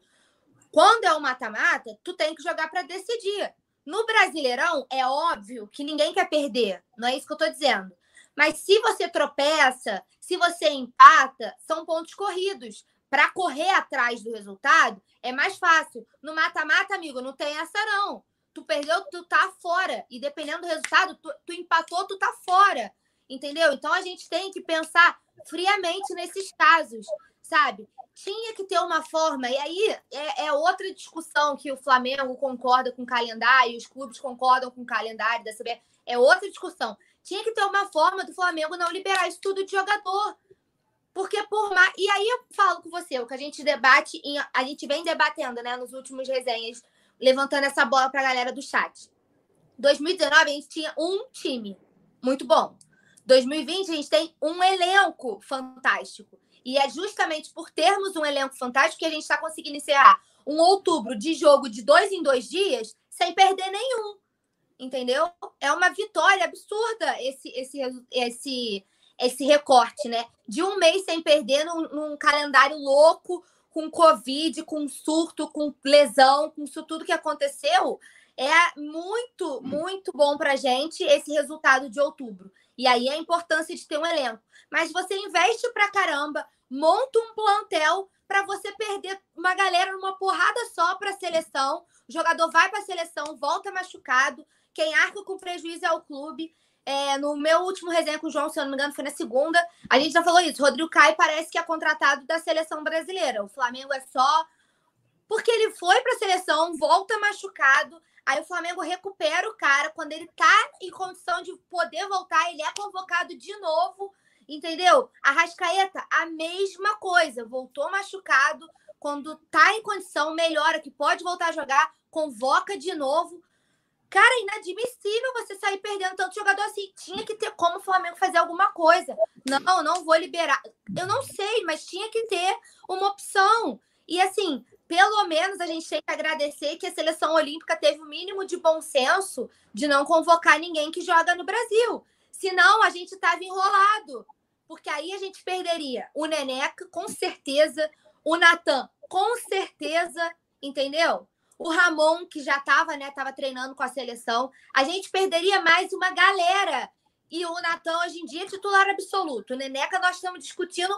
Quando é o mata-mata, tu tem que jogar para decidir. No Brasileirão, é óbvio que ninguém quer perder. Não é isso que eu estou dizendo. Mas se você tropeça, se você empata, são pontos corridos para correr atrás do resultado é mais fácil. No mata-mata, amigo, não tem essa não. Tu perdeu, tu tá fora. E dependendo do resultado, tu, tu empatou, tu tá fora. Entendeu? Então a gente tem que pensar friamente nesses casos, sabe? Tinha que ter uma forma, e aí é, é outra discussão que o Flamengo concorda com o calendário, os clubes concordam com o calendário da CBF, é outra discussão. Tinha que ter uma forma do Flamengo não liberar isso tudo de jogador. Porque por mais. E aí eu falo com você, o que a gente debate, em... a gente vem debatendo, né, nos últimos resenhas, levantando essa bola para a galera do chat. 2019 a gente tinha um time muito bom. 2020 a gente tem um elenco fantástico. E é justamente por termos um elenco fantástico que a gente está conseguindo encerrar um outubro de jogo de dois em dois dias sem perder nenhum. Entendeu? É uma vitória absurda esse, esse, esse esse recorte, né? De um mês sem perder num, num, calendário louco, com Covid, com surto, com lesão, com isso tudo que aconteceu. É muito, muito bom para gente esse resultado de outubro. E aí a importância de ter um elenco. Mas você investe para caramba, monta um plantel para você perder uma galera numa porrada só para a seleção. O jogador vai para a seleção, volta machucado. Quem arca com prejuízo é o clube. É, no meu último resenha com o João, se eu não me engano, foi na segunda. A gente já falou isso. Rodrigo Caio parece que é contratado da seleção brasileira. O Flamengo é só. Porque ele foi para a seleção, volta machucado. Aí o Flamengo recupera o cara. Quando ele tá em condição de poder voltar, ele é convocado de novo. Entendeu? A Rascaeta, a mesma coisa. Voltou machucado. Quando tá em condição, melhora, que pode voltar a jogar, convoca de novo. Cara, é inadmissível você sair perdendo tanto jogador assim. Tinha que ter como o Flamengo fazer alguma coisa. Não, não vou liberar. Eu não sei, mas tinha que ter uma opção. E assim, pelo menos a gente tem que agradecer que a seleção olímpica teve o mínimo de bom senso de não convocar ninguém que joga no Brasil. Senão a gente estava enrolado. Porque aí a gente perderia o Neneca, com certeza, o Natan, com certeza, entendeu? o Ramon, que já estava, né, tava treinando com a seleção, a gente perderia mais uma galera. E o Natan, hoje em dia, é titular absoluto. O Neneca, nós estamos discutindo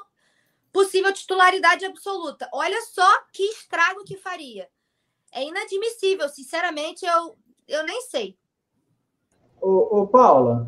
possível titularidade absoluta. Olha só que estrago que faria. É inadmissível, sinceramente, eu, eu nem sei. Ô, ô Paula,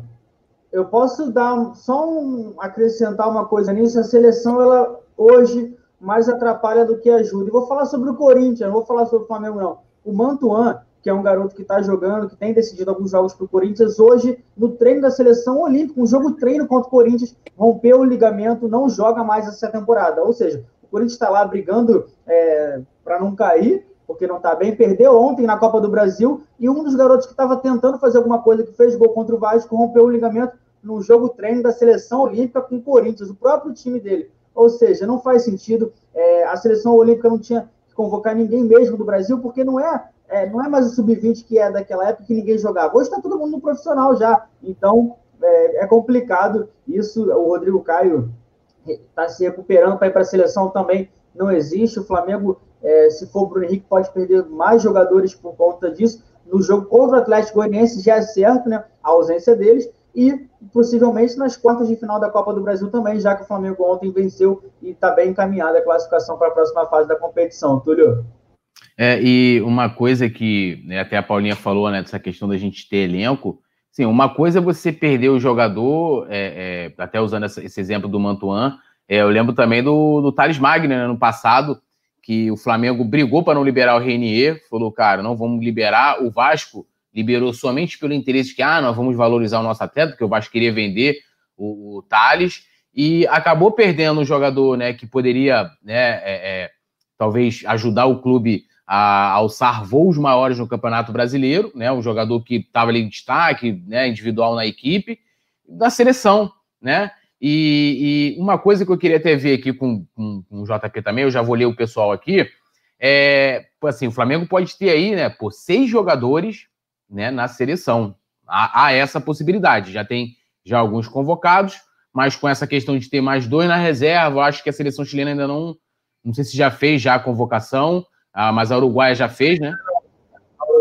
eu posso dar só um, acrescentar uma coisa nisso. A seleção, ela hoje mais atrapalha do que ajuda. E vou falar sobre o Corinthians, não vou falar sobre o Flamengo, não. O Mantuan, que é um garoto que está jogando, que tem decidido alguns jogos para o Corinthians, hoje, no treino da seleção olímpica, um jogo treino contra o Corinthians, rompeu o ligamento, não joga mais essa temporada. Ou seja, o Corinthians está lá brigando é, para não cair, porque não está bem, perdeu ontem na Copa do Brasil, e um dos garotos que estava tentando fazer alguma coisa, que fez gol contra o Vasco, rompeu o ligamento no jogo treino da seleção olímpica com o Corinthians, o próprio time dele. Ou seja, não faz sentido. É, a seleção olímpica não tinha que convocar ninguém mesmo do Brasil, porque não é, é não é mais o sub-20 que é daquela época que ninguém jogava. Hoje está todo mundo no profissional já. Então é, é, complicado isso. O Rodrigo Caio está se recuperando para ir para a seleção também não existe. O Flamengo, é, se for o Bruno Henrique, pode perder mais jogadores por conta disso. No jogo contra o Atlético Goianiense já é certo, né? A ausência deles. E possivelmente nas quartas de final da Copa do Brasil também, já que o Flamengo ontem venceu e está bem encaminhada a classificação para a próxima fase da competição. Túlio. É, e uma coisa que né, até a Paulinha falou, né, dessa questão da gente ter elenco, sim, uma coisa é você perder o jogador, é, é, até usando essa, esse exemplo do Mantuan, é, eu lembro também do, do Thales Magno, né, no passado, que o Flamengo brigou para não liberar o Renier, falou, cara, não vamos liberar, o Vasco liberou somente pelo interesse que, ah, nós vamos valorizar o nosso atleta, porque o Vasco queria vender o, o Thales, e acabou perdendo um jogador, né, que poderia, né, é, é, talvez ajudar o clube a alçar voos maiores no Campeonato Brasileiro, né? Um jogador que estava ali em destaque, né? Individual na equipe, da seleção, né? E, e, uma coisa que eu queria até ver aqui com, com, com, o JP também, eu já vou ler o pessoal aqui, é, assim, o Flamengo pode ter aí, né, por seis jogadores, né, na seleção. Há, há essa possibilidade. Já tem já alguns convocados, mas com essa questão de ter mais dois na reserva, acho que a seleção chilena ainda não, não sei se já fez já a convocação, ah, mas a Uruguaia já fez, né?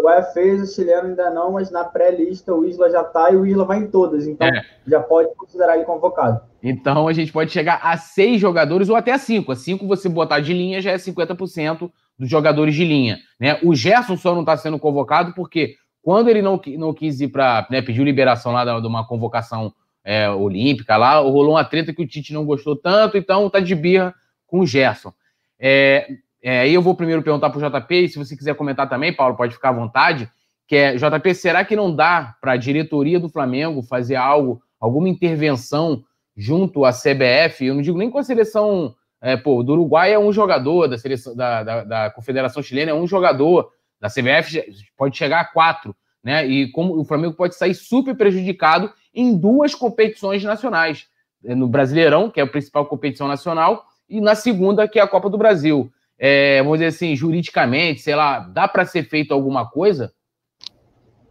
A Uruguaia fez, o chileno ainda não, mas na pré-lista o Isla já tá e o Isla vai em todas, então é. já pode considerar ele convocado. Então a gente pode chegar a seis jogadores ou até a cinco. A cinco você botar de linha já é 50% dos jogadores de linha. Né? O Gerson só não está sendo convocado porque quando ele não, não quis ir para. Né, pediu liberação lá de uma convocação é, olímpica lá, rolou uma treta que o Tite não gostou tanto, então tá de birra com o Gerson. É, é, aí eu vou primeiro perguntar para o JP, e se você quiser comentar também, Paulo, pode ficar à vontade, que é, JP, será que não dá para a diretoria do Flamengo fazer algo, alguma intervenção junto à CBF? Eu não digo nem com a seleção, é, pô, do Uruguai é um jogador, da, seleção, da, da, da Confederação Chilena é um jogador, da CBF pode chegar a quatro, né? E como o Flamengo pode sair super prejudicado em duas competições nacionais, no Brasileirão, que é a principal competição nacional, e na segunda, que é a Copa do Brasil é, vamos dizer assim, juridicamente, sei lá, dá para ser feito alguma coisa?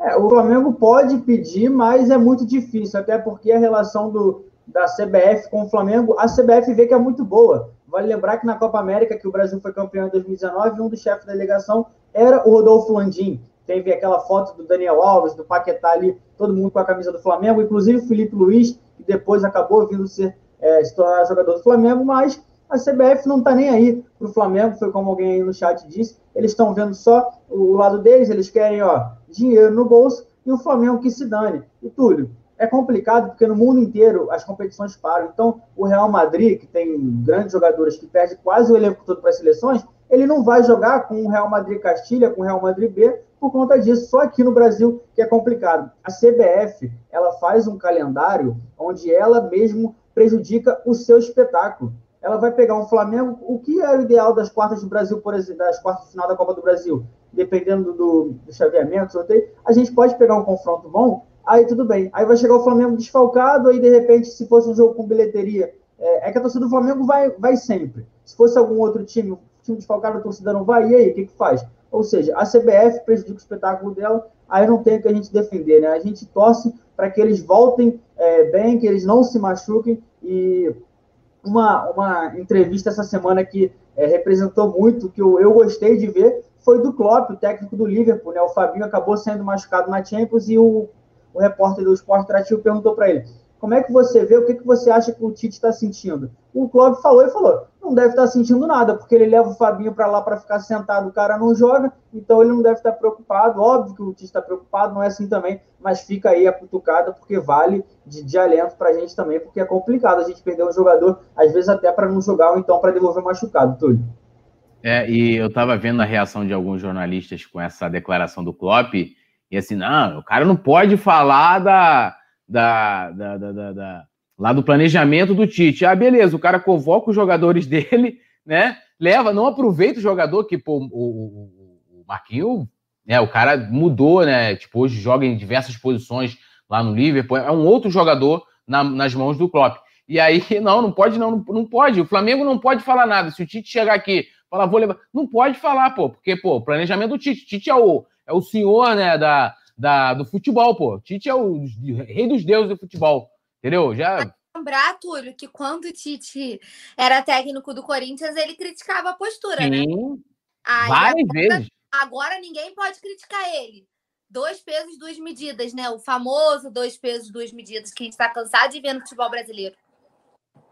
É, o Flamengo pode pedir, mas é muito difícil, até porque a relação do, da CBF com o Flamengo, a CBF vê que é muito boa. Vale lembrar que na Copa América, que o Brasil foi campeão em 2019, um dos chefes da delegação era o Rodolfo Landim. Teve aquela foto do Daniel Alves, do Paquetá ali, todo mundo com a camisa do Flamengo, inclusive o Felipe Luiz, que depois acabou vindo ser, é, se tornar jogador do Flamengo, mas a CBF não está nem aí para o Flamengo, foi como alguém aí no chat disse. Eles estão vendo só o lado deles, eles querem ó, dinheiro no bolso e o Flamengo que se dane. E Túlio, é complicado porque no mundo inteiro as competições param. Então, o Real Madrid, que tem grandes jogadores que perde quase o elenco todo para as seleções, ele não vai jogar com o Real Madrid Castilha, com o Real Madrid B, por conta disso. Só aqui no Brasil que é complicado. A CBF, ela faz um calendário onde ela mesmo prejudica o seu espetáculo ela vai pegar um Flamengo. O que é o ideal das quartas do Brasil, por exemplo, das quartas de final da Copa do Brasil? Dependendo do, do chaveamento, sorteio, a gente pode pegar um confronto bom, aí tudo bem. Aí vai chegar o Flamengo desfalcado, aí de repente, se fosse um jogo com bilheteria, é, é que a torcida do Flamengo vai, vai sempre. Se fosse algum outro time, time desfalcado, a torcida não vai, e aí, o que, que faz? Ou seja, a CBF prejudica o espetáculo dela, aí não tem o que a gente defender, né? A gente torce para que eles voltem é, bem, que eles não se machuquem e uma, uma entrevista essa semana que é, representou muito, que eu, eu gostei de ver, foi do Klopp, o técnico do Liverpool. Né? O Fabinho acabou sendo machucado na Champions e o, o repórter do Esporte Interativo perguntou para ele: como é que você vê, o que, que você acha que o Tite está sentindo? O Klopp falou e falou: não deve estar tá sentindo nada, porque ele leva o Fabinho para lá para ficar sentado, o cara não joga, então ele não deve estar tá preocupado. Óbvio que o Tite está preocupado, não é assim também, mas fica aí a cutucada, porque vale de, de alento para a gente também, porque é complicado a gente perder um jogador, às vezes até para não jogar ou então para devolver machucado, Túlio. É, e eu estava vendo a reação de alguns jornalistas com essa declaração do Klopp, e assim, não, o cara não pode falar da da, da, da, da, lá do planejamento do Tite. Ah, beleza, o cara convoca os jogadores dele, né? Leva, não aproveita o jogador, que pô, o, o, o Marquinho, né? O cara mudou, né? Tipo, hoje joga em diversas posições lá no Liverpool, é um outro jogador na, nas mãos do Klopp. E aí, não, não pode, não, não pode. O Flamengo não pode falar nada. Se o Tite chegar aqui, falar, vou levar. Não pode falar, pô, porque, pô, planejamento do Tite. Tite é o, é o senhor, né, da, da, do futebol, pô. Tite é o rei dos deuses do futebol, entendeu? Já... lembrar, Túlio, que quando o Tite era técnico do Corinthians, ele criticava a postura, né? Sim, né? Aí, várias agora, vezes. Agora ninguém pode criticar ele. Dois pesos, duas medidas, né? O famoso dois pesos, duas medidas que a gente está cansado de ver no futebol brasileiro.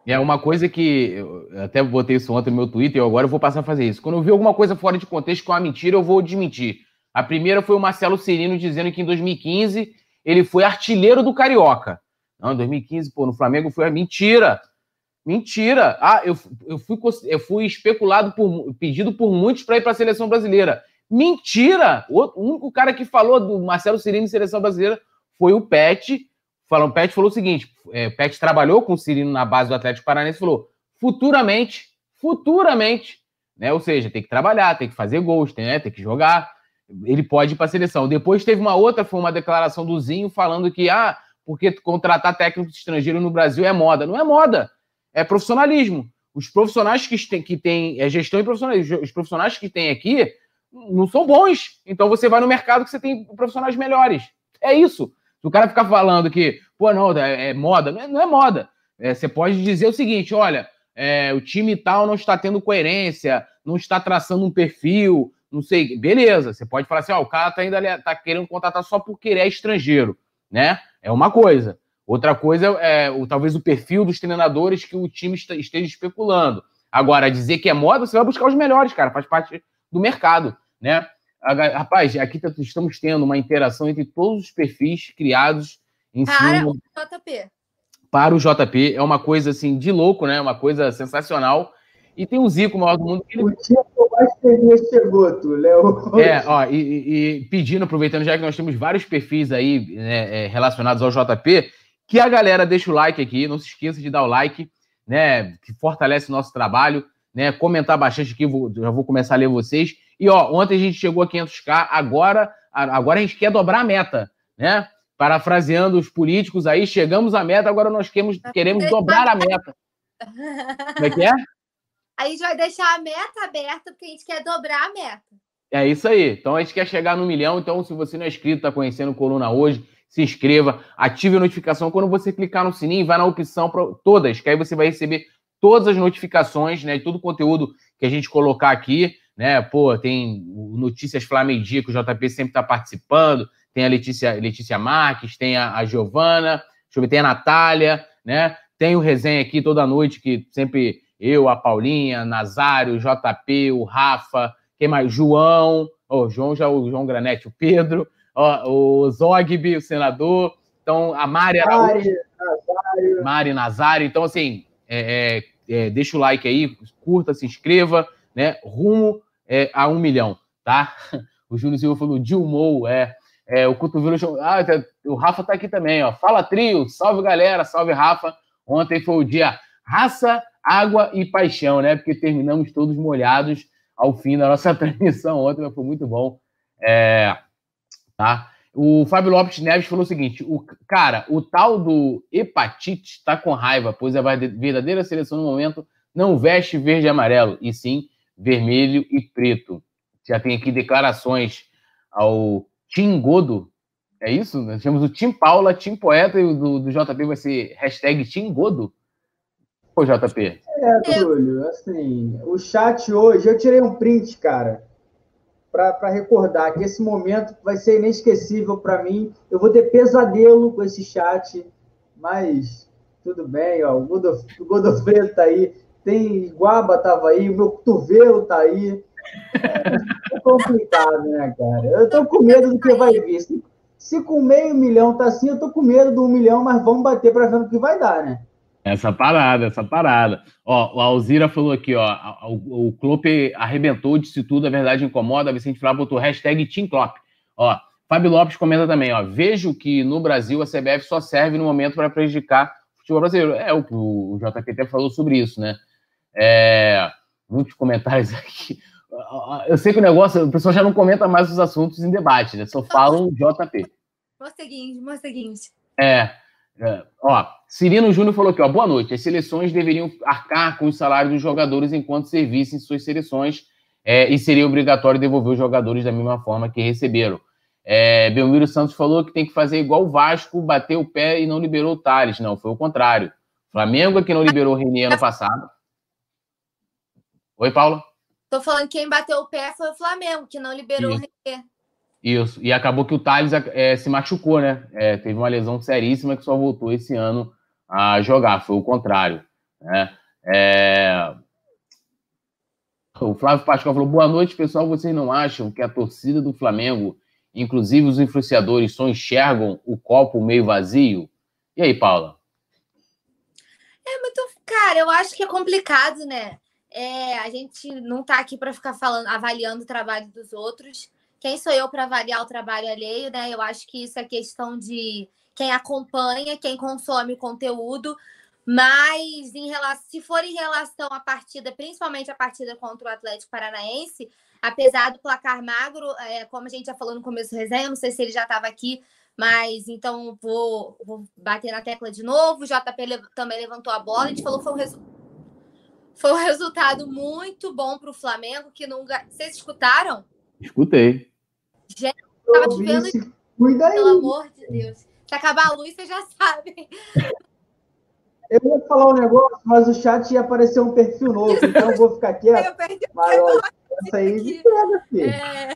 É uma coisa que eu até botei isso ontem no meu Twitter e agora eu vou passar a fazer isso. Quando eu vi alguma coisa fora de contexto com é uma mentira, eu vou desmentir. A primeira foi o Marcelo Cirino dizendo que em 2015 ele foi artilheiro do Carioca. Não, em 2015, pô, no Flamengo foi mentira. Mentira. Ah, eu, eu, fui, eu fui especulado por pedido por muitos para ir para a seleção brasileira. Mentira! O, único cara que falou do Marcelo Cirino em seleção brasileira foi o Pet. Falou, o Pet falou o seguinte: é, o Pet trabalhou com o Cirino na base do Atlético Paranaense e falou: futuramente, futuramente, né? Ou seja, tem que trabalhar, tem que fazer gols, tem, né, tem que jogar. Ele pode ir para a seleção. Depois teve uma outra, foi uma declaração do Zinho falando que, ah, porque contratar técnico estrangeiro no Brasil é moda. Não é moda, é profissionalismo. Os profissionais que têm, que têm é gestão e profissionalismo, os profissionais que tem aqui não são bons. Então você vai no mercado que você tem profissionais melhores. É isso. Se o cara ficar falando que, pô, não, é, é moda, não é, não é moda. É, você pode dizer o seguinte: olha, é, o time tal não está tendo coerência, não está traçando um perfil, não sei. Beleza, você pode falar assim: ó, o cara tá ainda tá querendo contratar só porque ele é estrangeiro, né? É uma coisa. Outra coisa é o, talvez o perfil dos treinadores que o time esteja especulando. Agora, dizer que é moda, você vai buscar os melhores, cara, faz parte do mercado, né? Rapaz, aqui tá, estamos tendo uma interação entre todos os perfis criados em para cima... o JP. Para o JP. É uma coisa, assim, de louco, né? Uma coisa sensacional. E tem um Zico maior do mundo. Ele... O dia que eu mais feliz chegou, tu, Léo. É, ó, e, e, pedindo, aproveitando já que nós temos vários perfis aí né, é, relacionados ao JP, que a galera deixa o like aqui. Não se esqueça de dar o like, né? Que fortalece o nosso trabalho né? Comentar bastante aqui, vou, já vou começar a ler vocês. E ó, ontem a gente chegou a 500k, agora, agora a gente quer dobrar a meta, né? Parafraseando os políticos aí, chegamos à meta, agora nós queremos, queremos dobrar a meta. Como é que é? A gente vai deixar a meta aberta porque a gente quer dobrar a meta. É isso aí. Então a gente quer chegar no milhão. Então, se você não é inscrito, está conhecendo Coluna hoje, se inscreva, ative a notificação. Quando você clicar no sininho, vai na opção para todas, que aí você vai receber todas as notificações, né? Todo o conteúdo que a gente colocar aqui, né? Pô, tem Notícias Flamendia, que o JP sempre está participando, tem a Letícia, Letícia Marques, tem a, a Giovana, deixa eu ver, tem a Natália, né? Tem o resenha aqui toda noite, que sempre eu, a Paulinha, Nazário, JP, o Rafa, quem mais? João, oh, João já o João Granete, o Pedro, oh, o Zogby, o senador, então a Mari Araújo, Mari, Mari Nazário, então assim, é, é, é, deixa o like aí, curta, se inscreva, né? Rumo é, a um milhão, tá? O Júlio Silva falou Dilmou, é, é o cotovelo. Ah, tá, o Rafa tá aqui também, ó. Fala trio, salve galera, salve Rafa. Ontem foi o dia raça, água e paixão, né? Porque terminamos todos molhados ao fim da nossa transmissão ontem, foi muito bom. É, tá? O Fábio Lopes Neves falou o seguinte: o cara, o tal do hepatite está com raiva, pois a verdadeira seleção no momento não veste verde e amarelo, e sim vermelho e preto. Já tem aqui declarações ao Tim Godo. É isso? Nós temos o Tim Paula, Tim Poeta, e o do, do JP vai ser hashtag Tim Godo. Ô, JP. É, Túlio, assim, o chat hoje, eu tirei um print, cara para recordar que esse momento vai ser inesquecível para mim. Eu vou ter pesadelo com esse chat, mas tudo bem, ó, o Godofredo está aí, tem Guaba estava aí, o meu cotovelo está aí. É, é, complicado, né, cara? Eu estou com medo do que vai vir. Se, se com meio milhão tá assim, eu estou com medo do um milhão, mas vamos bater para ver o que vai dar, né? Essa parada, essa parada. Ó, o Alzira falou aqui, ó, o, o Klopp arrebentou, disse tudo, a verdade incomoda. A Vicente Flávio botou hashtag Team Klopp. Ó, Fábio Lopes comenta também, ó, vejo que no Brasil a CBF só serve no momento para prejudicar o futebol brasileiro. É o que o JP até falou sobre isso, né? É, muitos comentários aqui. Eu sei que o negócio, o pessoal já não comenta mais os assuntos em debate, né? Só falam JP. Mostra seguinte, É, é, ó, Cirino Júnior falou aqui, ó, boa noite. As seleções deveriam arcar com os salários dos jogadores enquanto servissem suas seleções é, e seria obrigatório devolver os jogadores da mesma forma que receberam. É, Belmiro Santos falou que tem que fazer igual o Vasco, bater o pé e não liberou o Thales. Não, foi o contrário. Flamengo é que não liberou o Renier ano passado. Oi, Paulo? Tô falando que quem bateu o pé foi o Flamengo, que não liberou Isso. o Renier. Isso, e acabou que o Thales é, se machucou, né? É, teve uma lesão seríssima que só voltou esse ano a jogar, foi o contrário. Né? É... O Flávio Pascoal falou: boa noite, pessoal. Vocês não acham que a torcida do Flamengo, inclusive os influenciadores, só enxergam o copo meio vazio? E aí, Paula? É muito. Cara, eu acho que é complicado, né? É, a gente não tá aqui para ficar falando, avaliando o trabalho dos outros. Quem sou eu para avaliar o trabalho alheio, né? Eu acho que isso é questão de quem acompanha, quem consome o conteúdo. Mas em relação, se for em relação à partida, principalmente a partida contra o Atlético Paranaense, apesar do placar magro, é, como a gente já falou no começo do resenha, não sei se ele já estava aqui, mas então vou, vou, bater na tecla de novo. O JP também levantou a bola, a gente falou que foi um, resu foi um resultado muito bom para o Flamengo, que não. Vocês escutaram? Escutei. Gente, estava te vendo. Cuida aí. Pelo amor de Deus. Se acabar a luz, vocês já sabem. Eu ia falar um negócio, mas o chat ia aparecer um perfil novo, então eu vou ficar quieto. Eu perdi mas, ó, essa aí me pega, filho. É...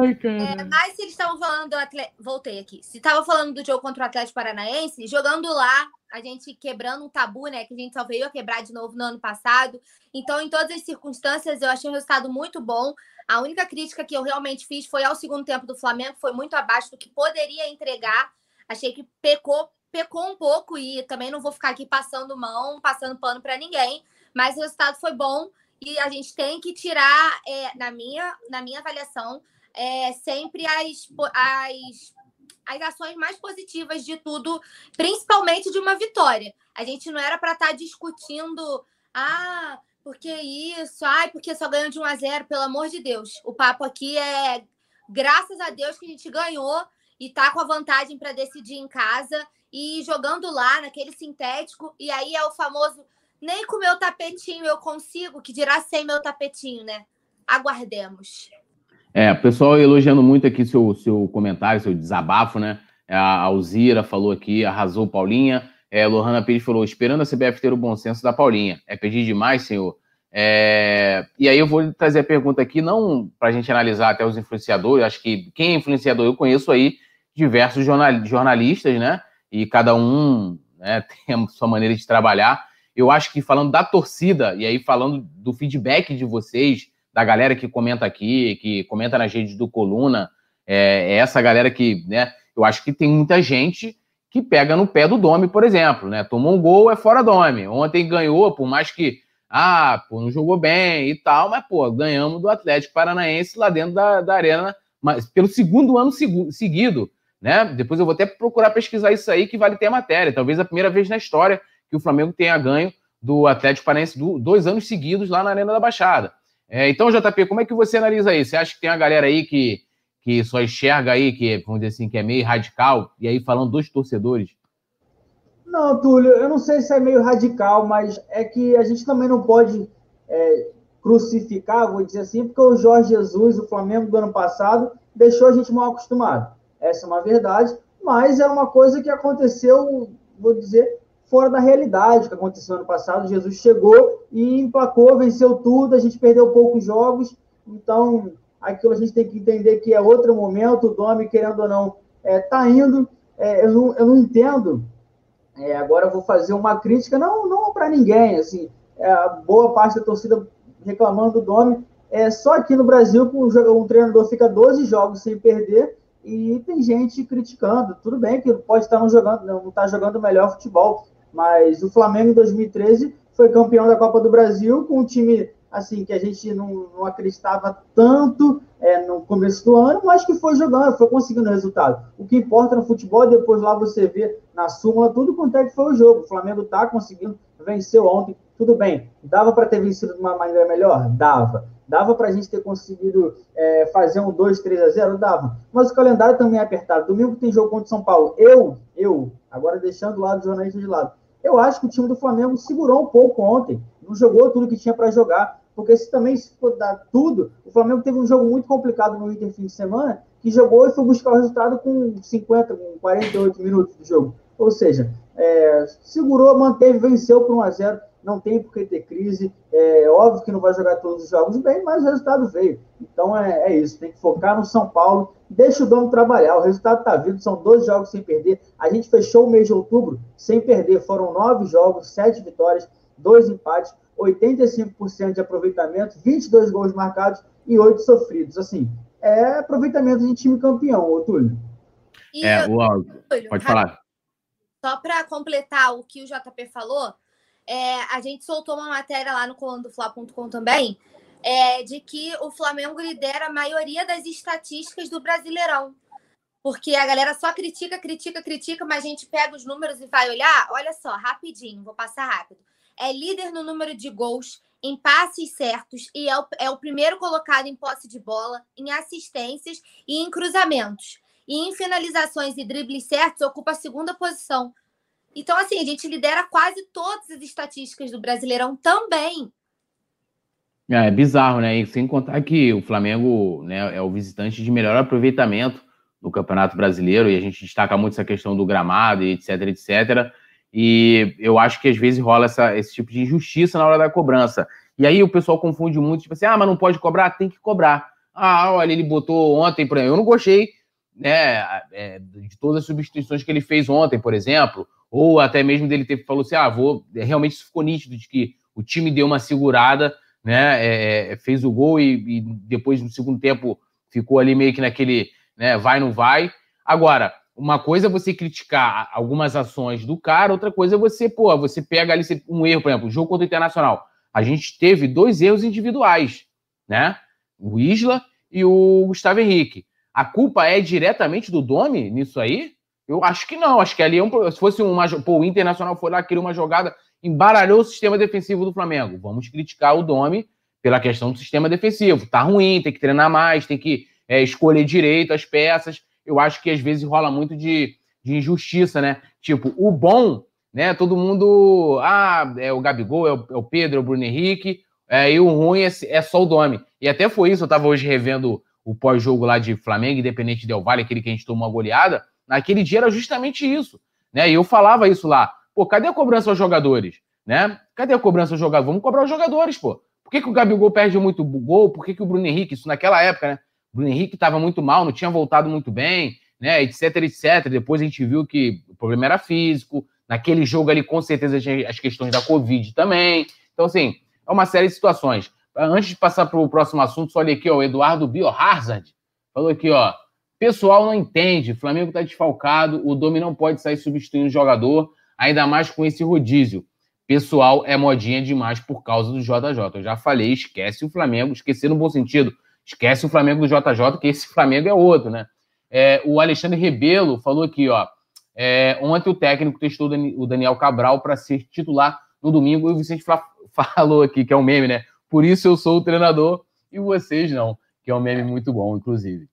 Ai, cara. É, mas se eles estavam falando do Atlético. Voltei aqui. Se estavam falando do jogo contra o Atlético Paranaense, jogando lá, a gente quebrando um tabu, né? Que a gente só veio a quebrar de novo no ano passado. Então, em todas as circunstâncias, eu achei o resultado muito bom. A única crítica que eu realmente fiz foi ao segundo tempo do Flamengo, foi muito abaixo do que poderia entregar. Achei que pecou pecou um pouco e também não vou ficar aqui passando mão, passando pano para ninguém, mas o resultado foi bom e a gente tem que tirar, é, na, minha, na minha avaliação, é, sempre as, as, as ações mais positivas de tudo, principalmente de uma vitória. A gente não era para estar tá discutindo, ah, porque isso, ai, porque só ganhou de 1 a 0, pelo amor de Deus. O papo aqui é graças a Deus que a gente ganhou e tá com a vantagem para decidir em casa e jogando lá naquele sintético, e aí é o famoso nem com meu tapetinho eu consigo, que dirá sem meu tapetinho, né? Aguardemos. É, pessoal elogiando muito aqui seu, seu comentário, seu desabafo, né? A Alzira falou aqui, arrasou Paulinha. É, Lohana Pires falou, esperando a CBF ter o bom senso da Paulinha. É pedir demais, senhor? É... E aí eu vou trazer a pergunta aqui, não para a gente analisar até os influenciadores, acho que quem é influenciador, eu conheço aí diversos jornalistas, né? e cada um né, tem a sua maneira de trabalhar. Eu acho que falando da torcida, e aí falando do feedback de vocês, da galera que comenta aqui, que comenta nas redes do Coluna, é, é essa galera que, né, eu acho que tem muita gente que pega no pé do Dome, por exemplo, né? Tomou um gol, é fora Dome. Ontem ganhou, por mais que, ah, pô, não jogou bem e tal, mas, pô, ganhamos do Atlético Paranaense lá dentro da, da arena, mas pelo segundo ano seguido né? Depois eu vou até procurar pesquisar isso aí, que vale ter a matéria. Talvez a primeira vez na história que o Flamengo tenha ganho do Atlético Paranaense dois anos seguidos lá na Arena da Baixada. É, então, JP, como é que você analisa isso? Você acha que tem uma galera aí que, que só enxerga aí, que, vamos dizer assim, que é meio radical, e aí falando dos torcedores? Não, Túlio, eu não sei se é meio radical, mas é que a gente também não pode é, crucificar, vou dizer assim, porque o Jorge Jesus, o Flamengo do ano passado, deixou a gente mal acostumado. Essa é uma verdade, mas é uma coisa que aconteceu, vou dizer, fora da realidade que aconteceu ano passado. Jesus chegou e emplacou, venceu tudo, a gente perdeu poucos jogos, então aquilo a gente tem que entender que é outro momento, o Domi, querendo ou não, está é, tá indo. É, eu, não, eu não entendo. É, agora eu vou fazer uma crítica, não, não para ninguém, assim, é, a boa parte da torcida reclamando do Domi. É, só aqui no Brasil, um, um treinador fica 12 jogos sem perder, e tem gente criticando. Tudo bem que pode estar não jogando, não está jogando melhor futebol, mas o Flamengo em 2013 foi campeão da Copa do Brasil com um time assim que a gente não, não acreditava tanto é, no começo do ano, mas que foi jogando, foi conseguindo resultado. O que importa no futebol, depois lá você vê na súmula tudo quanto é que foi o jogo. O Flamengo está conseguindo, venceu ontem, tudo bem. Dava para ter vencido de uma maneira melhor? Dava. Dava para a gente ter conseguido é, fazer um 2, 3 a 0? Dava. Mas o calendário também é apertado. Domingo tem jogo contra o São Paulo. Eu, eu, agora deixando o lado do jornalista de lado, eu acho que o time do Flamengo segurou um pouco ontem. Não jogou tudo que tinha para jogar. Porque se também se for dar tudo, o Flamengo teve um jogo muito complicado no Inter fim de semana, que jogou e foi buscar o resultado com 50, com 48 minutos do jogo. Ou seja, é, segurou, manteve, venceu por 1 a 0 não tem por que ter crise. É óbvio que não vai jogar todos os jogos bem, mas o resultado veio. Então é, é isso, tem que focar no São Paulo, deixa o dono trabalhar. O resultado está vindo, são dois jogos sem perder. A gente fechou o mês de outubro sem perder. Foram nove jogos, sete vitórias, dois empates, 85% de aproveitamento, 22 gols marcados e oito sofridos. Assim, é aproveitamento de time campeão, ô Túlio. É, o pode falar. Só para completar o que o JP falou, é, a gente soltou uma matéria lá no colandofla.com também, é, de que o Flamengo lidera a maioria das estatísticas do Brasileirão. Porque a galera só critica, critica, critica, mas a gente pega os números e vai olhar. Olha só, rapidinho, vou passar rápido. É líder no número de gols, em passes certos e é o, é o primeiro colocado em posse de bola, em assistências e em cruzamentos. E em finalizações e dribles certos, ocupa a segunda posição. Então, assim, a gente lidera quase todas as estatísticas do Brasileirão também. É, é bizarro, né? E sem contar que o Flamengo né, é o visitante de melhor aproveitamento no Campeonato Brasileiro, e a gente destaca muito essa questão do gramado etc, etc. E eu acho que às vezes rola essa, esse tipo de injustiça na hora da cobrança. E aí o pessoal confunde muito, tipo assim, ah, mas não pode cobrar? Tem que cobrar. Ah, olha, ele botou ontem, por exemplo, eu não gostei né, é, de todas as substituições que ele fez ontem, por exemplo, ou até mesmo dele ter falou assim, ah, vou, é, realmente ficou nítido de que o time deu uma segurada, né, é, é, fez o gol e, e, depois no segundo tempo ficou ali meio que naquele, né, vai não vai. Agora, uma coisa é você criticar algumas ações do cara, outra coisa é você, pô, você pega ali um erro, por exemplo, jogo contra o Internacional. A gente teve dois erros individuais, né? O Isla e o Gustavo Henrique. A culpa é diretamente do Domi nisso aí? Eu acho que não. Acho que ali, é um, se fosse uma. Pô, o Internacional foi lá, criou uma jogada, embaralhou o sistema defensivo do Flamengo. Vamos criticar o Domi pela questão do sistema defensivo. Tá ruim, tem que treinar mais, tem que é, escolher direito as peças. Eu acho que às vezes rola muito de, de injustiça, né? Tipo, o bom, né? Todo mundo. Ah, é o Gabigol, é o, é o Pedro, é o Bruno Henrique. É, e o ruim é, é só o Domi. E até foi isso, eu tava hoje revendo o pós-jogo lá de Flamengo, Independente Del Vale, aquele que a gente tomou uma goleada. Naquele dia era justamente isso, né? E eu falava isso lá. Pô, cadê a cobrança aos jogadores? Né? Cadê a cobrança aos jogadores? Vamos cobrar os jogadores, pô. Por que, que o Gabigol perde muito gol? Por que, que o Bruno Henrique, isso naquela época, né? Bruno Henrique estava muito mal, não tinha voltado muito bem, né? Etc, etc. Depois a gente viu que o problema era físico. Naquele jogo ali, com certeza, as questões da Covid também. Então, assim, é uma série de situações. Antes de passar para o próximo assunto, só olha aqui, ó, o Eduardo Biohazard falou aqui, ó. Pessoal não entende, o Flamengo está desfalcado, o Domi não pode sair substituindo o jogador, ainda mais com esse rodízio. Pessoal é modinha demais por causa do JJ. Eu já falei, esquece o Flamengo, esquecer no bom sentido. Esquece o Flamengo do JJ, que esse Flamengo é outro, né? É, o Alexandre Rebelo falou aqui, ó. É, ontem o técnico testou o Daniel Cabral para ser titular no domingo e o Vicente falou aqui, que é um meme, né? Por isso eu sou o treinador e vocês não, que é um meme muito bom, inclusive.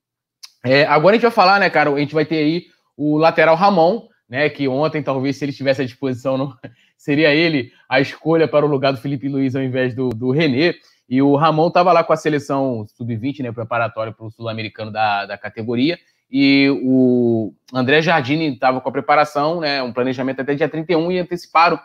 É, agora a gente vai falar, né, cara? A gente vai ter aí o lateral Ramon, né? Que ontem, talvez, se ele estivesse à disposição, não, seria ele a escolha para o lugar do Felipe Luiz ao invés do, do René. E o Ramon estava lá com a seleção sub-20, né? Preparatório para o sul-americano da, da categoria. E o André Jardini estava com a preparação, né? Um planejamento até dia 31 e anteciparam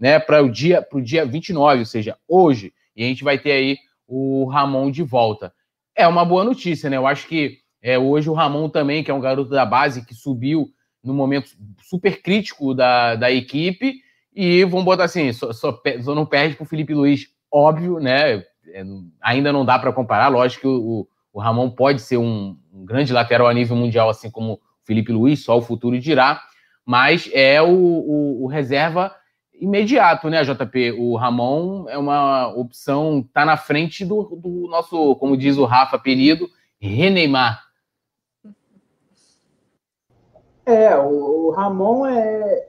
né, para o dia, o dia 29, ou seja, hoje. E a gente vai ter aí o Ramon de volta. É uma boa notícia, né? Eu acho que é, hoje o Ramon também, que é um garoto da base que subiu no momento super crítico da, da equipe. E vamos botar assim: só, só, só não perde para o Felipe Luiz, óbvio, né? É, ainda não dá para comparar. Lógico que o, o Ramon pode ser um, um, grande lateral a nível mundial, assim como o Felipe Luiz, só o futuro dirá. Mas é o, o, o reserva imediato, né, JP? O Ramon é uma opção, tá na frente do, do nosso, como diz o Rafa, apelido, Reneimar. É, o, o Ramon é,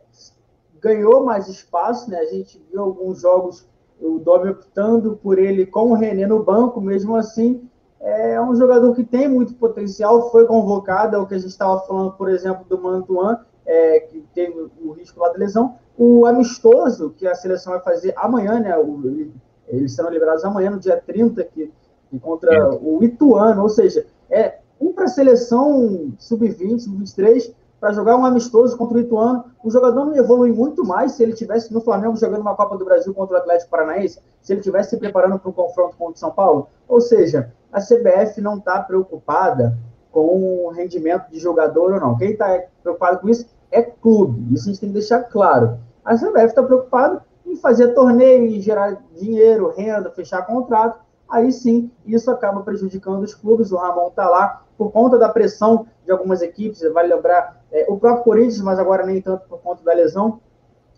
ganhou mais espaço, né? A gente viu alguns jogos o Domi optando por ele com o René no banco, mesmo assim, é um jogador que tem muito potencial, foi convocado, é o que a gente estava falando, por exemplo, do Mantuan, é, que teve o risco lá de lesão. O amistoso, que a seleção vai fazer amanhã, né? O, eles serão liberados amanhã, no dia 30, que, que contra é. o Ituano, ou seja, é um para a seleção sub-20, sub-23, para jogar um amistoso contra o Ituano. O jogador não evolui muito mais se ele tivesse no Flamengo jogando uma Copa do Brasil contra o Atlético Paranaense, se ele tivesse se preparando para um confronto contra o São Paulo. Ou seja, a CBF não está preocupada com o rendimento de jogador ou não. Quem está preocupado com isso é clube. Isso a gente tem que deixar claro. A CBF está preocupada em fazer torneio, em gerar dinheiro, renda, fechar contrato. Aí sim, isso acaba prejudicando os clubes. O Ramon está lá por conta da pressão de algumas equipes, vale lembrar é, o próprio Corinthians, mas agora nem tanto por conta da lesão,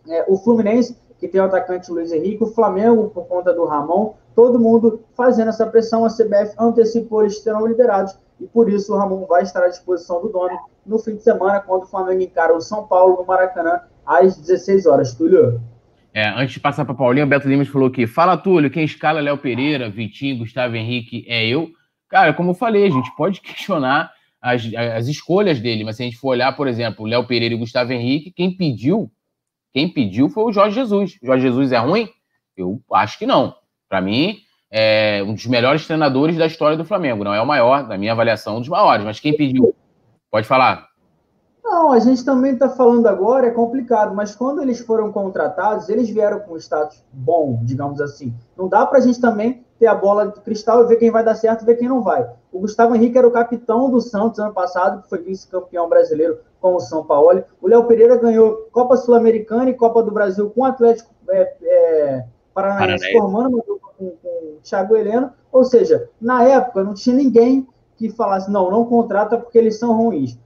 é, o Fluminense, que tem o atacante Luiz Henrique, o Flamengo, por conta do Ramon, todo mundo fazendo essa pressão, a CBF antecipou, eles serão liberados, e por isso o Ramon vai estar à disposição do dono no fim de semana, quando o Flamengo encara o São Paulo no Maracanã, às 16 horas. Túlio? É, antes de passar para Paulinho, o Beto Limas falou que fala, Túlio, quem escala é Léo Pereira, Vitinho, Gustavo Henrique é eu. Cara, como eu falei, a gente pode questionar as, as escolhas dele, mas se a gente for olhar, por exemplo, Léo Pereira e Gustavo Henrique, quem pediu, quem pediu foi o Jorge Jesus. Jorge Jesus é ruim? Eu acho que não. Para mim, é um dos melhores treinadores da história do Flamengo. Não é o maior, na minha avaliação, um dos maiores. Mas quem pediu? Pode falar. Não, a gente também está falando agora, é complicado, mas quando eles foram contratados, eles vieram com um status bom, digamos assim. Não dá para a gente também ter a bola de cristal e ver quem vai dar certo e ver quem não vai. O Gustavo Henrique era o capitão do Santos ano passado, que foi vice-campeão brasileiro com o São Paulo. O Léo Pereira ganhou Copa Sul-Americana e Copa do Brasil com o Atlético é, é, Paranaense, formando com, com o Thiago Heleno. Ou seja, na época não tinha ninguém que falasse, não, não contrata porque eles são ruins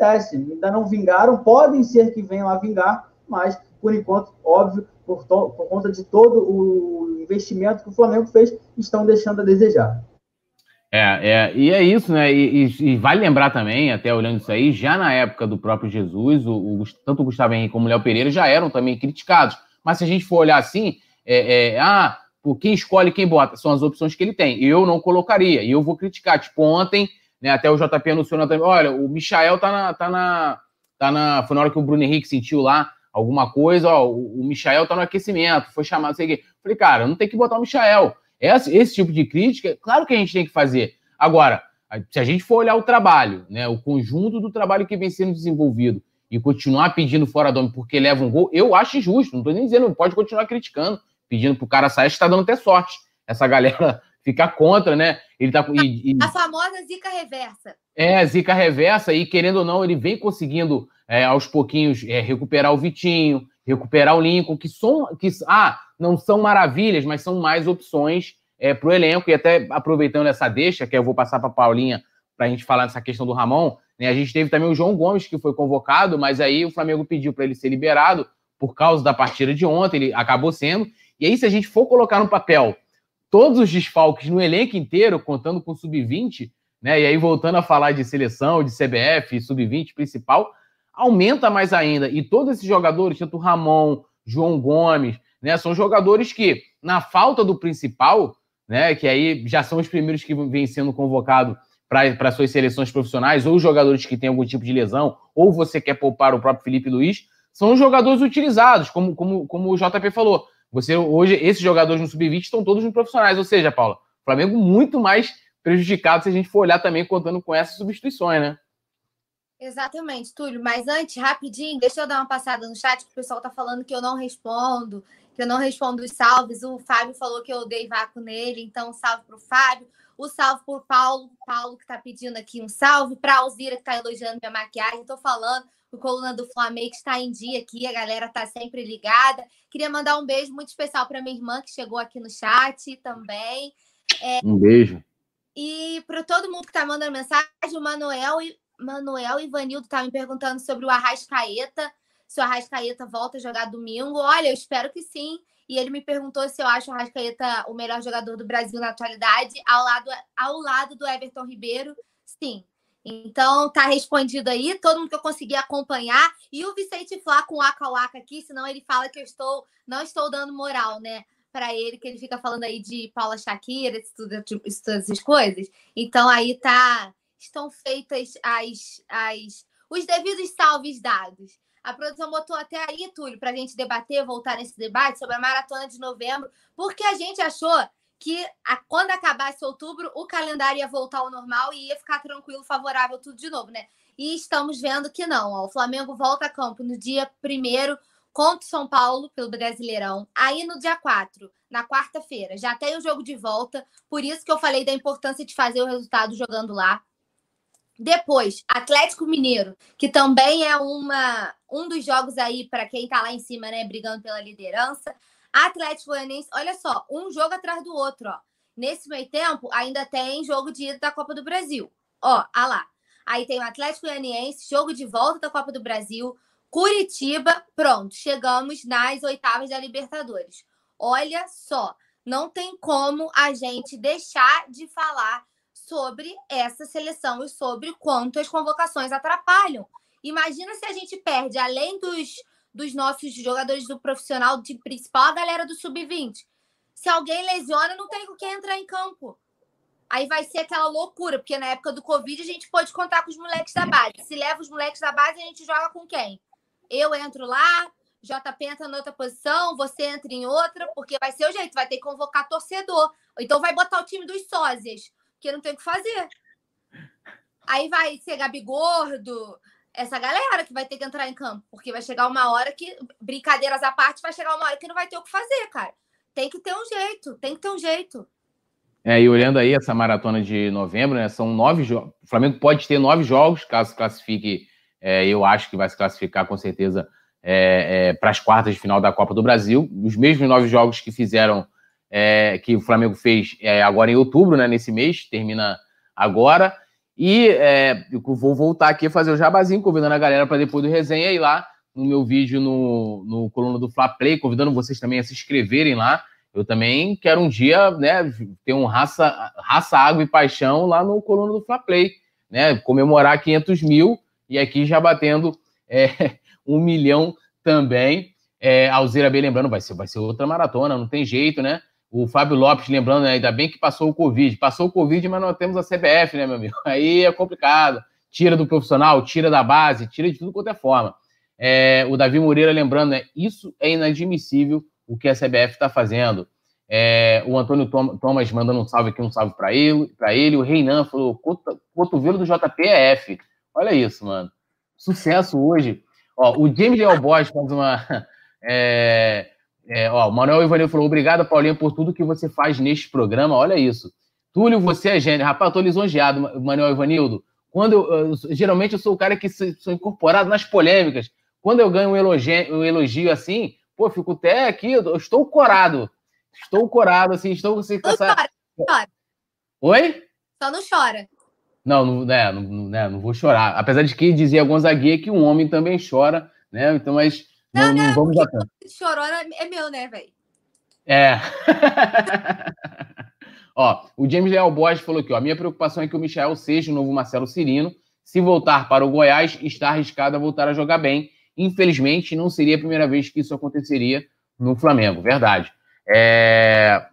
acontece, ainda não vingaram, podem ser que venham a vingar, mas por enquanto, óbvio, por, por conta de todo o investimento que o Flamengo fez, estão deixando a desejar. É, é, e é isso, né? E, e, e, vale lembrar também, até olhando isso aí, já na época do próprio Jesus, o, o tanto o Gustavo Henrique como o Léo Pereira já eram também criticados. Mas se a gente for olhar assim, é, é, ah, por quem escolhe quem bota, são as opções que ele tem. Eu não colocaria, e eu vou criticar. Tipo, ontem né? Até o JP anunciou também. Olha, o Michael tá na, tá na. Tá na. Foi na hora que o Bruno Henrique sentiu lá alguma coisa, ó. O, o Michael tá no aquecimento, foi chamado, sei o quê. Falei, cara, não tem que botar o Michael. Esse, esse tipo de crítica, claro que a gente tem que fazer. Agora, se a gente for olhar o trabalho, né? O conjunto do trabalho que vem sendo desenvolvido e continuar pedindo fora do porque leva um gol, eu acho injusto. Não tô nem dizendo, pode continuar criticando, pedindo pro cara sair, está dando até sorte. Essa galera ficar contra, né? Ele tá e, e... a famosa zica reversa. É, zica reversa e querendo ou não, ele vem conseguindo é, aos pouquinhos é, recuperar o Vitinho, recuperar o Lincoln, que são que ah, não são maravilhas, mas são mais opções é, para o elenco e até aproveitando essa deixa, que eu vou passar para Paulinha para a gente falar dessa questão do Ramon, né? A gente teve também o João Gomes que foi convocado, mas aí o Flamengo pediu para ele ser liberado por causa da partida de ontem, ele acabou sendo. E aí se a gente for colocar no papel todos os desfalques no elenco inteiro, contando com o sub-20, né? E aí voltando a falar de seleção, de CBF, sub-20 principal, aumenta mais ainda. E todos esses jogadores, tanto Ramon, João Gomes, né? São jogadores que, na falta do principal, né? Que aí já são os primeiros que vêm sendo convocados para suas seleções profissionais, ou jogadores que têm algum tipo de lesão, ou você quer poupar o próprio Felipe Luiz, são jogadores utilizados, como, como, como o JP falou. Você hoje, esses jogadores no sub-20 estão todos no profissionais, ou seja, Paula, Flamengo muito mais prejudicado se a gente for olhar também contando com essas substituições, né? Exatamente, Túlio. Mas antes, rapidinho, deixa eu dar uma passada no chat, que o pessoal tá falando que eu não respondo, que eu não respondo os salves. O Fábio falou que eu dei vácuo nele, então salve pro Fábio. O salve pro Paulo, Paulo que tá pedindo aqui um salve, pra Alzira que tá elogiando minha maquiagem. Tô falando, o Coluna do Flamengo está em dia aqui, a galera está sempre ligada. Queria mandar um beijo muito especial para minha irmã que chegou aqui no chat também. É, um beijo. E para todo mundo que está mandando mensagem, o Manuel e Manuel Ivanildo tá me perguntando sobre o Arrascaeta, se o Arrascaeta volta a jogar domingo. Olha, eu espero que sim. E ele me perguntou se eu acho o Arrascaeta o melhor jogador do Brasil na atualidade, ao lado, ao lado do Everton Ribeiro. Sim, então, tá respondido aí, todo mundo que eu consegui acompanhar. E o Vicente Flá com o Aka aqui, senão ele fala que eu estou não estou dando moral, né? Para ele, que ele fica falando aí de Paula Shakira, todas essas coisas. Então, aí tá. Estão feitas as, as, os devidos salves dados. A produção botou até aí, Túlio, para a gente debater, voltar nesse debate sobre a maratona de novembro, porque a gente achou que a, quando acabasse outubro, o calendário ia voltar ao normal e ia ficar tranquilo, favorável, tudo de novo, né? e estamos vendo que não. Ó, o Flamengo volta a campo no dia 1 contra o São Paulo pelo Brasileirão. Aí no dia 4, na quarta-feira, já tem o jogo de volta. Por isso que eu falei da importância de fazer o resultado jogando lá. Depois, Atlético Mineiro, que também é uma, um dos jogos aí para quem está lá em cima, né, brigando pela liderança. Atlético Goianiense, olha só, um jogo atrás do outro, ó. Nesse meio tempo, ainda tem jogo de ida da Copa do Brasil. Ó, ah lá. Aí tem o Atlético Goianiense, jogo de volta da Copa do Brasil, Curitiba, pronto, chegamos nas oitavas da Libertadores. Olha só, não tem como a gente deixar de falar sobre essa seleção e sobre quanto as convocações atrapalham. Imagina se a gente perde, além dos, dos nossos jogadores do profissional de principal, a galera do sub-20. Se alguém lesiona, não tem com quem entrar em campo. Aí vai ser aquela loucura, porque na época do Covid a gente pode contar com os moleques da base. Se leva os moleques da base, a gente joga com quem? Eu entro lá, JP entra em outra posição, você entra em outra, porque vai ser o jeito, vai ter que convocar torcedor. Então vai botar o time dos sósias, que não tem o que fazer. Aí vai ser Gabi Gordo, essa galera que vai ter que entrar em campo, porque vai chegar uma hora que, brincadeiras à parte, vai chegar uma hora que não vai ter o que fazer, cara. Tem que ter um jeito, tem que ter um jeito. É, e olhando aí essa maratona de novembro, né? São nove jogos. O Flamengo pode ter nove jogos, caso classifique. É, eu acho que vai se classificar com certeza é, é, para as quartas de final da Copa do Brasil. Os mesmos nove jogos que fizeram, é, que o Flamengo fez é, agora em outubro, né? Nesse mês, termina agora. E é, vou voltar aqui a fazer o jabazinho, convidando a galera para depois do resenha ir lá no meu vídeo no, no coluna do Fla Play, convidando vocês também a se inscreverem lá. Eu também quero um dia, né, ter um raça, raça, água e paixão lá no coluna do Fla Play, né, comemorar 500 mil e aqui já batendo é, um milhão também. É, Alzeira bem lembrando, vai ser, vai ser outra maratona, não tem jeito, né? O Fábio Lopes lembrando, né, ainda bem que passou o Covid. Passou o Covid, mas nós temos a CBF, né, meu amigo? Aí é complicado. Tira do profissional, tira da base, tira de tudo quanto é forma. É, o Davi Moreira lembrando, né? Isso é inadmissível o que a CBF está fazendo. É, o Antônio Thomas mandando um salve aqui, um salve para ele, ele. O Reinan falou: cotovelo do JPF. Olha isso, mano. Sucesso hoje. Ó, o James Leal Boys faz uma. É, é, ó, o Manuel Ivanildo falou: obrigado, Paulinho, por tudo que você faz neste programa. Olha isso. Túlio, você é gênio. Rapaz, eu tô lisonjeado, Manuel Ivanildo. Quando eu, eu, geralmente eu sou o cara que sou incorporado nas polêmicas. Quando eu ganho um elogio, um elogio assim, pô, fico até aqui, eu estou corado. Estou corado, assim, estou assim, com essa... chora. Oi? Só não chora. Não, não, né, não, né, não vou chorar. Apesar de que dizia Gonzaguinha que um homem também chora, né? Então, mas não, não, não vamos tanto. Chorona é meu, né, velho? É. ó, o James Leal Borges falou aqui, ó, a minha preocupação é que o Michel seja o novo Marcelo Cirino. Se voltar para o Goiás, está arriscado a voltar a jogar bem. Infelizmente, não seria a primeira vez que isso aconteceria no Flamengo, verdade. É...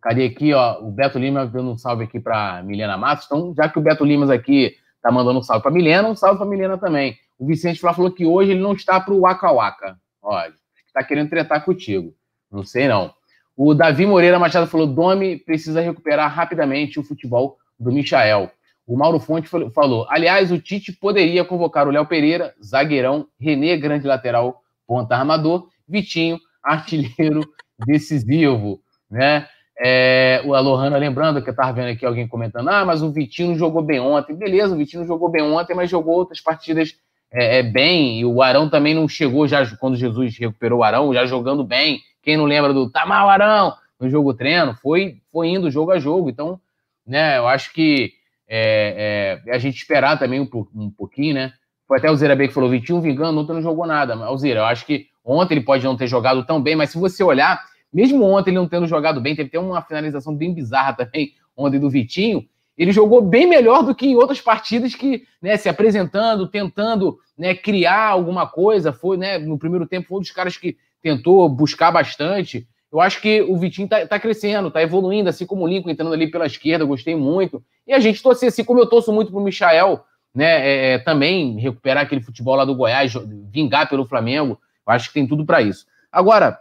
Cadê aqui, ó? O Beto Lima dando um salve aqui para Milena Matos. Então, já que o Beto Limas aqui tá mandando um salve para Milena, um salve para Milena também. O Vicente Flá falou que hoje ele não está para o Waka Waka. Olha, está querendo tretar contigo. Não sei não. O Davi Moreira Machado falou: Domi precisa recuperar rapidamente o futebol do Michael. O Mauro Fonte falou: aliás, o Tite poderia convocar o Léo Pereira, zagueirão, Renê, grande lateral, ponta armador, Vitinho, artilheiro decisivo, né? É, o Alohana lembrando que eu estava vendo aqui alguém comentando: ah, mas o Vitinho jogou bem ontem. Beleza, o Vitinho jogou bem ontem, mas jogou outras partidas é, é, bem. E o Arão também não chegou já quando Jesus recuperou o Arão, já jogando bem. Quem não lembra do tá mal, Arão, no jogo treino, foi, foi indo jogo a jogo. Então, né, eu acho que é, é, a gente esperar também um, um pouquinho, né? Foi até o Zerabê que falou: Vitinho vingando, ontem não jogou nada. Alzira, eu acho que ontem ele pode não ter jogado tão bem, mas se você olhar, mesmo ontem ele não tendo jogado bem, teve até uma finalização bem bizarra também ontem do Vitinho. Ele jogou bem melhor do que em outras partidas que, né, se apresentando, tentando né, criar alguma coisa. Foi, né, no primeiro tempo, foi um dos caras que tentou buscar bastante. Eu acho que o Vitinho tá, tá crescendo, tá evoluindo, assim como o Lincoln entrando ali pela esquerda, gostei muito. E a gente torce, assim como eu torço muito pro Michael, né, é, é também recuperar aquele futebol lá do Goiás, vingar pelo Flamengo. Eu acho que tem tudo para isso. Agora,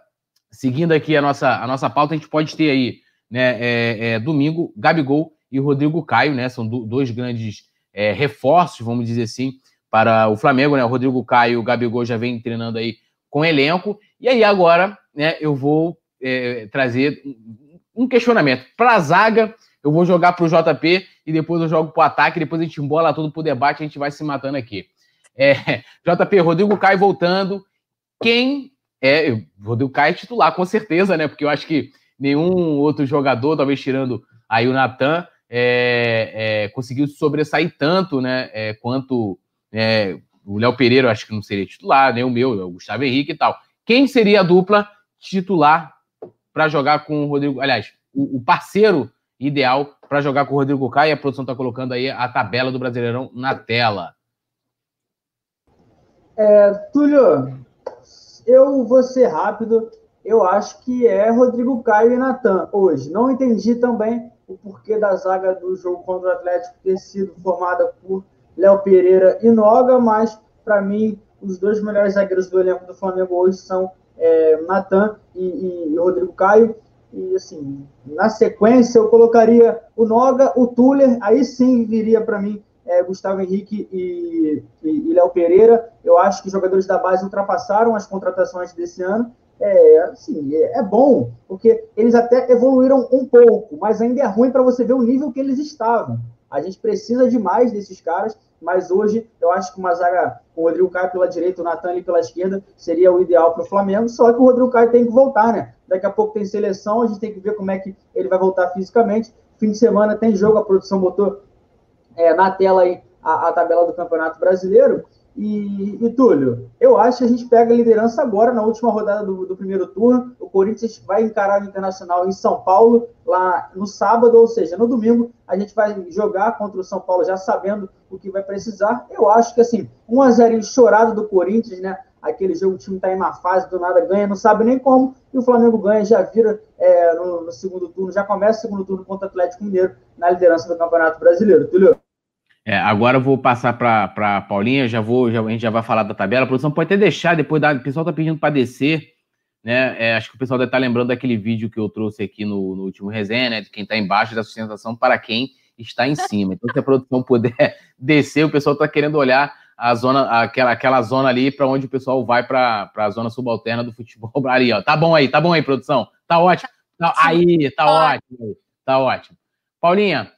seguindo aqui a nossa, a nossa pauta, a gente pode ter aí, né, é, é, domingo, Gabigol e Rodrigo Caio, né, são do, dois grandes é, reforços, vamos dizer assim, para o Flamengo, né? O Rodrigo Caio e o Gabigol já vem treinando aí com elenco. E aí agora, né, eu vou é, trazer um questionamento. Para a zaga, eu vou jogar para o JP e depois eu jogo para o ataque, depois a gente embola tudo para o debate, a gente vai se matando aqui. É, JP, Rodrigo Caio voltando. Quem é. Rodrigo Caio é titular, com certeza, né? Porque eu acho que nenhum outro jogador, talvez tirando aí o Natan, é, é, conseguiu sobressair tanto, né? É, quanto é, o Léo Pereira, acho que não seria titular, nem o meu, o Gustavo Henrique e tal. Quem seria a dupla titular para jogar com o Rodrigo? Aliás, o, o parceiro ideal para jogar com o Rodrigo Caio. A produção está colocando aí a tabela do Brasileirão na tela. É, Túlio, eu vou ser rápido. Eu acho que é Rodrigo Caio e Natan hoje. Não entendi também o porquê da zaga do jogo contra o Atlético ter sido formada por Léo Pereira e Noga, mas para mim os dois melhores zagueiros do elenco do Flamengo hoje são é, Natan e, e, Rodrigo Caio. E assim, na sequência eu colocaria o Noga, o Tuller, aí sim viria para mim é, Gustavo Henrique e, e, e Léo Pereira. Eu acho que os jogadores da base ultrapassaram as contratações desse ano. É, assim, é, bom, porque eles até evoluíram um pouco, mas ainda é ruim para você ver o nível que eles estavam. A gente precisa demais desses caras, mas hoje eu acho que uma zaga com o Rodrigo Caio pela direita, o Natan pela esquerda, seria o ideal para o Flamengo, só que o Rodrigo Caio tem que voltar, né? Daqui a pouco tem seleção, a gente tem que ver como é que ele vai voltar fisicamente. Fim de semana tem jogo, a produção botou é, na tela aí a, a, tabela do Campeonato Brasileiro. E, e, Túlio, eu acho que a gente pega a liderança agora, na última rodada do, do, primeiro turno. O Corinthians vai encarar o Internacional em São Paulo, lá no sábado, ou seja, no domingo, a gente vai jogar contra o São Paulo já sabendo o que vai precisar. Eu acho que, assim, um a 0 chorado do Corinthians, né? Aquele jogo, o time está em uma fase, do nada ganha, não sabe nem como, e o Flamengo ganha, já vira é, no, no, segundo turno, já começa o segundo turno contra o Atlético Mineiro na liderança do Campeonato Brasileiro. Túlio? É, agora eu vou passar para a Paulinha, já vou, já, a gente já vai falar da tabela. A produção pode até deixar, depois da, o pessoal está pedindo para descer, né? É, acho que o pessoal deve estar tá lembrando daquele vídeo que eu trouxe aqui no, no último resenha, né? De quem está embaixo da sustentação para quem está em cima. Então, se a produção puder descer, o pessoal está querendo olhar a zona, aquela, aquela zona ali para onde o pessoal vai para a zona subalterna do futebol. Ali, ó. Tá bom aí, tá bom aí, produção. Tá ótimo. Tá, aí, tá ótimo. Tá ótimo. Paulinha,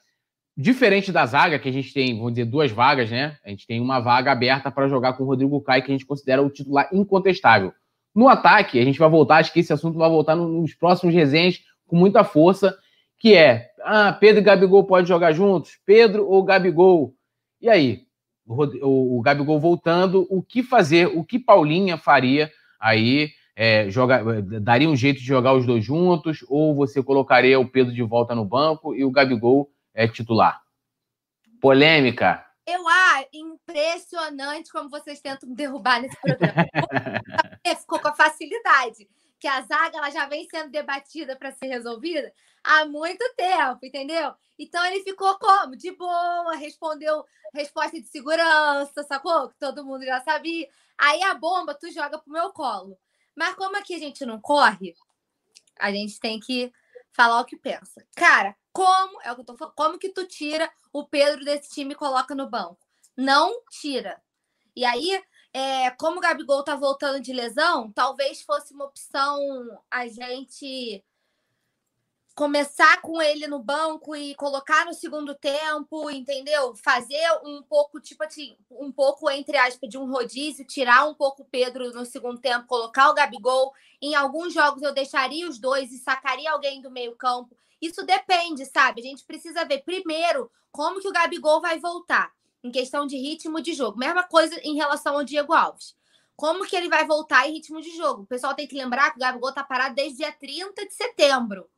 Diferente da zaga, que a gente tem, vamos dizer, duas vagas, né? A gente tem uma vaga aberta para jogar com o Rodrigo Caio, que a gente considera o titular incontestável. No ataque, a gente vai voltar, acho que esse assunto vai voltar nos próximos resenhas com muita força, que é, ah, Pedro e Gabigol podem jogar juntos? Pedro ou Gabigol? E aí? O, o Gabigol voltando, o que fazer? O que Paulinha faria aí? É, joga, daria um jeito de jogar os dois juntos? Ou você colocaria o Pedro de volta no banco e o Gabigol é titular. Polêmica. Eu acho impressionante como vocês tentam derrubar nesse programa. Ficou com a facilidade que a zaga ela já vem sendo debatida para ser resolvida há muito tempo, entendeu? Então ele ficou como? De boa, respondeu resposta de segurança, sacou? Que todo mundo já sabia. Aí a bomba tu joga pro meu colo. Mas como aqui a gente não corre, a gente tem que falar o que pensa. Cara, como, é o que eu tô falando, como que tu tira o Pedro desse time e coloca no banco? Não tira. E aí, é, como o Gabigol tá voltando de lesão, talvez fosse uma opção a gente começar com ele no banco e colocar no segundo tempo, entendeu? Fazer um pouco, tipo assim, um pouco, entre aspas, de um rodízio, tirar um pouco o Pedro no segundo tempo, colocar o Gabigol. Em alguns jogos eu deixaria os dois e sacaria alguém do meio campo isso depende, sabe? A gente precisa ver primeiro como que o Gabigol vai voltar em questão de ritmo de jogo. Mesma coisa em relação ao Diego Alves. Como que ele vai voltar em ritmo de jogo? O pessoal tem que lembrar que o Gabigol tá parado desde dia 30 de setembro.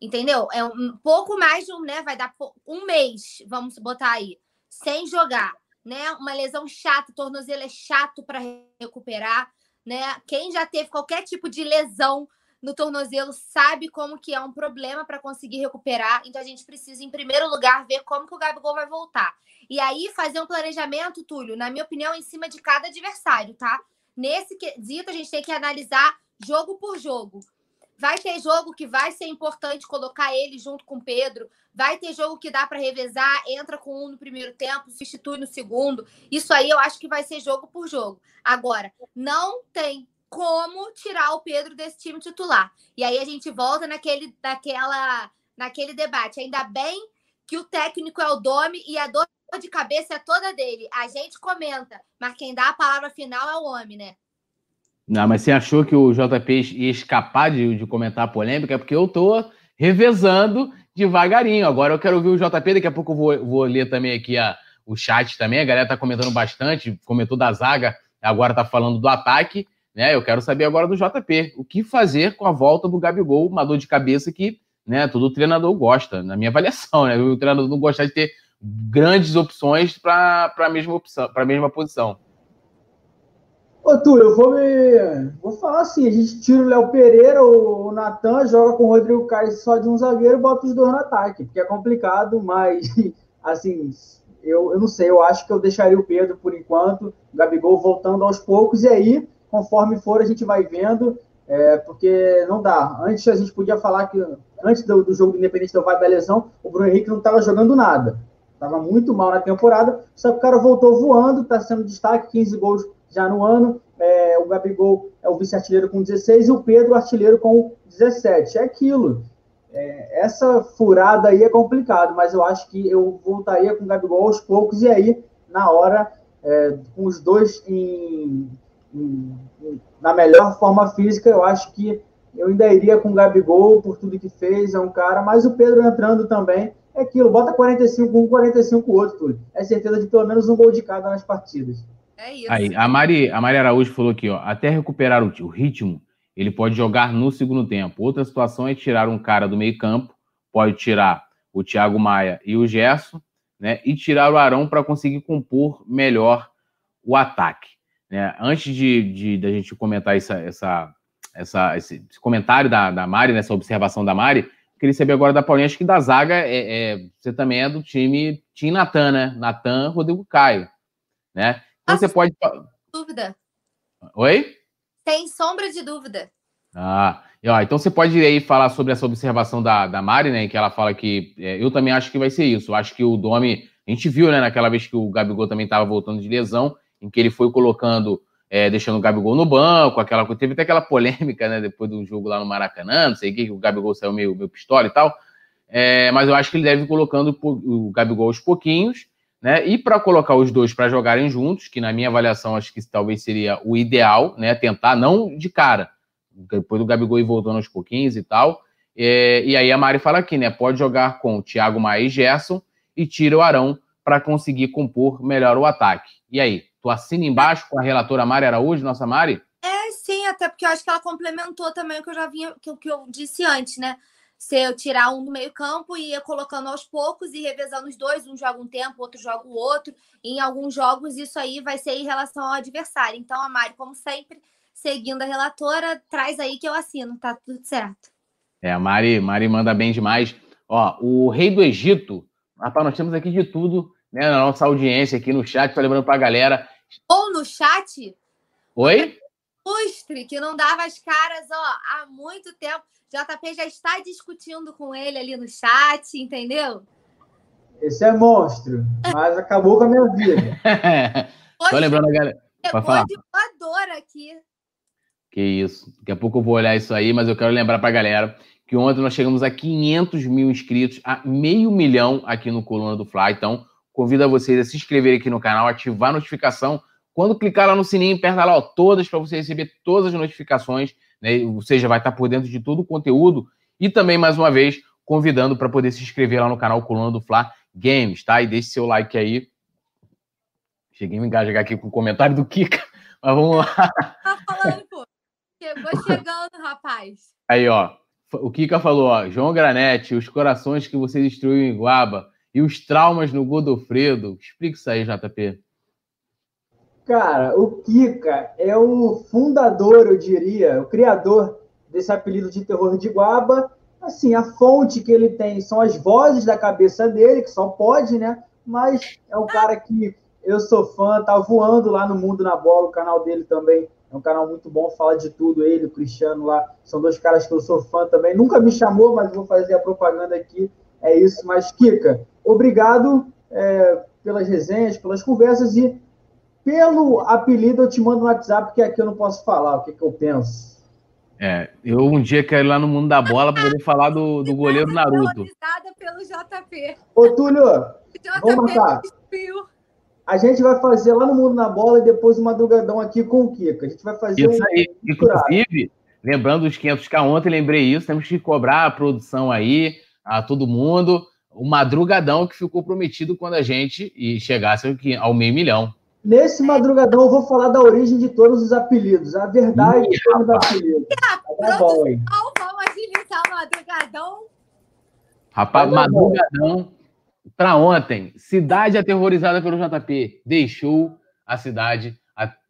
Entendeu? É um pouco mais de um, né? Vai dar um mês, vamos botar aí, sem jogar, né? Uma lesão chata, tornozelo é chato para recuperar, né? Quem já teve qualquer tipo de lesão no tornozelo sabe como que é um problema para conseguir recuperar. Então a gente precisa, em primeiro lugar, ver como que o Gabigol vai voltar. E aí fazer um planejamento, Túlio, na minha opinião, em cima de cada adversário, tá? Nesse quesito, a gente tem que analisar jogo por jogo. Vai ter jogo que vai ser importante colocar ele junto com o Pedro. Vai ter jogo que dá para revezar, entra com um no primeiro tempo, substitui no segundo. Isso aí eu acho que vai ser jogo por jogo. Agora, não tem como tirar o Pedro desse time titular. E aí a gente volta naquele, naquela, naquele debate. Ainda bem que o técnico é o Domi e a dor de cabeça é toda dele. A gente comenta, mas quem dá a palavra final é o homem, né? Não, mas você achou que o JP ia escapar de, de comentar a polêmica? É porque eu tô revezando devagarinho. Agora eu quero ouvir o JP, daqui a pouco eu vou, vou ler também aqui a, o chat também. A galera tá comentando bastante, comentou da zaga, agora tá falando do ataque. Né? Eu quero saber agora do JP. O que fazer com a volta do Gabigol, uma dor de cabeça que né, todo treinador gosta, na minha avaliação. Né? O treinador não gosta de ter grandes opções para a mesma opção, para a mesma posição. Ô, Túlio, eu vou me. Vou falar assim: a gente tira o Léo Pereira, o Natan, joga com o Rodrigo Caio só de um zagueiro e bota os dois no ataque, porque é complicado, mas, assim, eu, eu não sei, eu acho que eu deixaria o Pedro por enquanto, o Gabigol voltando aos poucos, e aí, conforme for, a gente vai vendo, é, porque não dá. Antes a gente podia falar que, antes do, do jogo do Independente do Vale da lesão, o Bruno Henrique não estava jogando nada. Estava muito mal na temporada, só que o cara voltou voando, está sendo destaque, 15 gols já no ano. É, o Gabigol é o vice-artilheiro com 16 e o Pedro artilheiro com 17. É aquilo. É, essa furada aí é complicado, mas eu acho que eu voltaria com o Gabigol aos poucos e aí, na hora, é, com os dois em, na melhor forma física, eu acho que eu ainda iria com o Gabigol por tudo que fez, é um cara, mas o Pedro entrando também, é aquilo, bota 45 um, 45 outro, tudo. É certeza de pelo menos um gol de cada nas partidas. É isso. Aí, a Mari, a Mari Araújo falou aqui, ó, até recuperar o, o ritmo, ele pode jogar no segundo tempo. Outra situação é tirar um cara do meio campo, pode tirar o Thiago Maia e o Gerson, né, e tirar o Arão para conseguir compor melhor o ataque. Né? Antes de, de, de, a gente comentar essa, essa, essa, esse, comentário da, da Mari, nessa observação da Mari, queria saber agora da Paulinha, acho que da zaga, é, é, você também é do time Tim Natan, né? Natan, Rodrigo Caio, né? Então você pode. Dúvida. Oi? Sem sombra de dúvida. Ah, ó, então você pode aí falar sobre essa observação da, da Mari, né? Que ela fala que. É, eu também acho que vai ser isso. Eu acho que o Domi. A gente viu, né, naquela vez que o Gabigol também estava voltando de lesão, em que ele foi colocando, é, deixando o Gabigol no banco, aquela Teve até aquela polêmica, né, depois do jogo lá no Maracanã, não sei o que, que o Gabigol saiu meio, meio pistola e tal. É, mas eu acho que ele deve ir colocando o Gabigol aos pouquinhos né? E para colocar os dois para jogarem juntos, que na minha avaliação acho que talvez seria o ideal, né? Tentar, não de cara, depois do Gabigol ir voltando aos pouquinhos e tal. É, e aí a Mari fala aqui, né? Pode jogar com o Thiago Maia e Gerson e tira o Arão para conseguir compor melhor o ataque. E aí, tu assina embaixo com a relatora Mari Araújo, nossa Mari? É, sim, até porque eu acho que ela complementou também o que eu já vinha, que, que eu disse antes, né? se eu tirar um do meio-campo e ir colocando aos poucos e revezando os dois, um joga um tempo, outro joga o outro. E em alguns jogos, isso aí vai ser em relação ao adversário. Então, a Mari, como sempre, seguindo a relatora, traz aí que eu assino, tá tudo certo. É, a Mari, Mari manda bem demais. Ó, o rei do Egito, rapaz, nós temos aqui de tudo, né, na nossa audiência aqui no chat, tô lembrando pra galera. Ou no chat. Oi? Lustre, que não dava as caras, ó, há muito tempo. JP já está discutindo com ele ali no chat, entendeu? Esse é monstro, mas acabou com a minha vida. Tô lembrando a galera. Pode falar. de voador aqui. Que isso. Daqui a pouco eu vou olhar isso aí, mas eu quero lembrar para a galera que ontem nós chegamos a 500 mil inscritos, a meio milhão aqui no Coluna do Fly. Então, convido a vocês a se inscreverem aqui no canal, ativar a notificação. Quando clicar lá no sininho, aperta lá ó, todas para você receber todas as notificações né? Ou seja, vai estar por dentro de todo o conteúdo. E também, mais uma vez, convidando para poder se inscrever lá no canal Coluna do Fla Games, tá? E deixe seu like aí. Cheguei a me engajar aqui com o comentário do Kika, mas vamos lá. Tá falando, pô. Chegou chegando, rapaz. Aí, ó. O Kika falou, ó, João Granete, os corações que você destruiu em Guaba e os traumas no Godofredo. Explica isso aí, JP. Cara, o Kika é o fundador, eu diria, o criador desse apelido de terror de Guaba. Assim, a fonte que ele tem são as vozes da cabeça dele, que só pode, né? Mas é um cara que eu sou fã, tá voando lá no Mundo na Bola, o canal dele também É um canal muito bom, fala de tudo. Ele, o Cristiano lá, são dois caras que eu sou fã também. Nunca me chamou, mas vou fazer a propaganda aqui. É isso. Mas, Kika, obrigado é, pelas resenhas, pelas conversas e pelo apelido eu te mando no WhatsApp, porque aqui eu não posso falar o que, que eu penso. É, eu um dia quero ir lá no mundo da bola para poder falar do, do goleiro Naruto. pelo JP. Ô, Túlio, vamos marcar. A gente vai fazer lá no Mundo na Bola e depois o madrugadão aqui com o Kika. A gente vai fazer Isso um... aí. Inclusive, lembrando os 500k ontem, lembrei isso, temos que cobrar a produção aí, a todo mundo, o madrugadão que ficou prometido quando a gente chegasse ao meio milhão. Nesse madrugadão eu vou falar da origem de todos os apelidos, a verdade de todos os apelidos. Tá bom, hein? Vamos agilizar o madrugadão. Rapaz, madrugadão para ontem. Cidade aterrorizada pelo JP. Deixou a cidade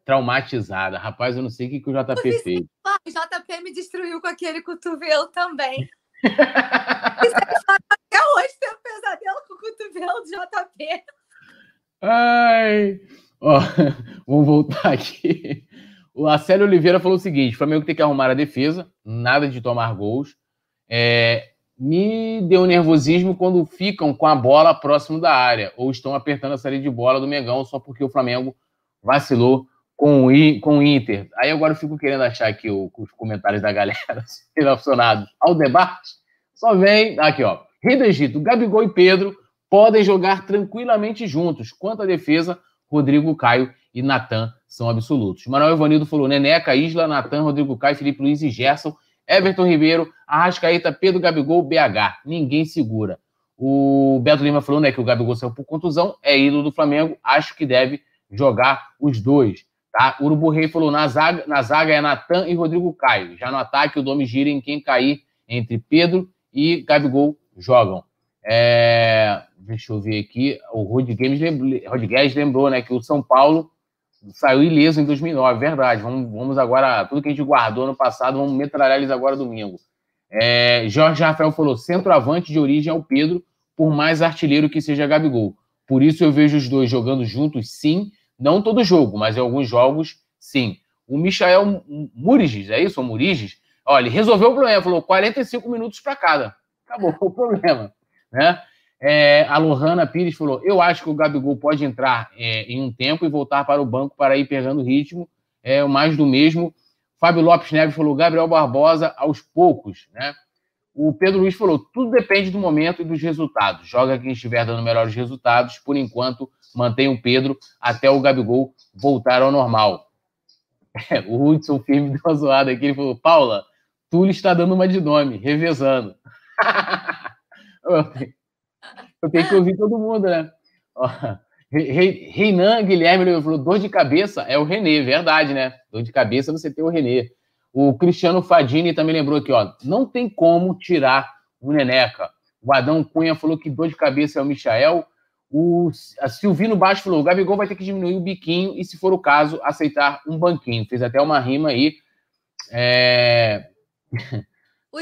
traumatizada. Rapaz, eu não sei o que, que o JP fez. O JP me destruiu com aquele cotovelo também. Até hoje tem um pesadelo com o cotovelo do JP. Ai. Ó, vamos voltar aqui. O Acélio Oliveira falou o seguinte: o Flamengo tem que arrumar a defesa, nada de tomar gols. É, me deu nervosismo quando ficam com a bola próximo da área ou estão apertando a saída de bola do Mengão só porque o Flamengo vacilou com o, com o Inter. Aí agora eu fico querendo achar aqui o, os comentários da galera relacionados ao debate. Só vem aqui, ó. Rei do Egito, Gabigol e Pedro podem jogar tranquilamente juntos. Quanto à defesa, Rodrigo Caio e Natan são absolutos. Manuel Ivanildo falou: Neneca, Isla, Natan, Rodrigo Caio, Felipe Luiz e Gerson, Everton Ribeiro, Arrascaeta, Pedro Gabigol, BH. Ninguém segura. O Beto Lima falou né, que o Gabigol saiu por contusão, é ídolo do Flamengo, acho que deve jogar os dois. Tá? Urubu Rei falou: na zaga, na zaga é Natan e Rodrigo Caio. Já no ataque, o Domi gira em quem cair entre Pedro e Gabigol jogam. É, deixa eu ver aqui. O Rodrigues lembrou, Rodrigues lembrou né, que o São Paulo saiu ileso em 2009. Verdade. Vamos, vamos agora. Tudo que a gente guardou no passado, vamos metralhar eles agora domingo. É, Jorge Rafael falou: centroavante de origem é o Pedro, por mais artilheiro que seja Gabigol. Por isso eu vejo os dois jogando juntos, sim. Não todo jogo, mas em alguns jogos, sim. O Michael Muriges, é isso? O Muriges? Olha, ele resolveu o problema, falou 45 minutos para cada. Acabou o problema. Né? É, a Lohana Pires falou: Eu acho que o Gabigol pode entrar é, em um tempo e voltar para o banco para ir pegando ritmo, é o mais do mesmo. Fábio Lopes Neves falou: Gabriel Barbosa aos poucos, né? O Pedro Luiz falou: tudo depende do momento e dos resultados. Joga quem estiver dando melhores resultados. Por enquanto, mantém o Pedro até o Gabigol voltar ao normal. É, o Hudson firme deu uma zoada aqui. Ele falou: Paula, Túlio está dando uma de nome, revezando. Eu tenho que ouvir todo mundo, né? Reinan Guilherme falou: dor de cabeça é o Renê, verdade, né? Dor de cabeça você tem o Renê. O Cristiano Fadini também lembrou aqui, ó. Não tem como tirar o Neneca. O Adão Cunha falou que dor de cabeça é o Michael. O Silvino Baixo falou: o Gabigol vai ter que diminuir o biquinho e, se for o caso, aceitar um banquinho. Fez até uma rima aí. É... O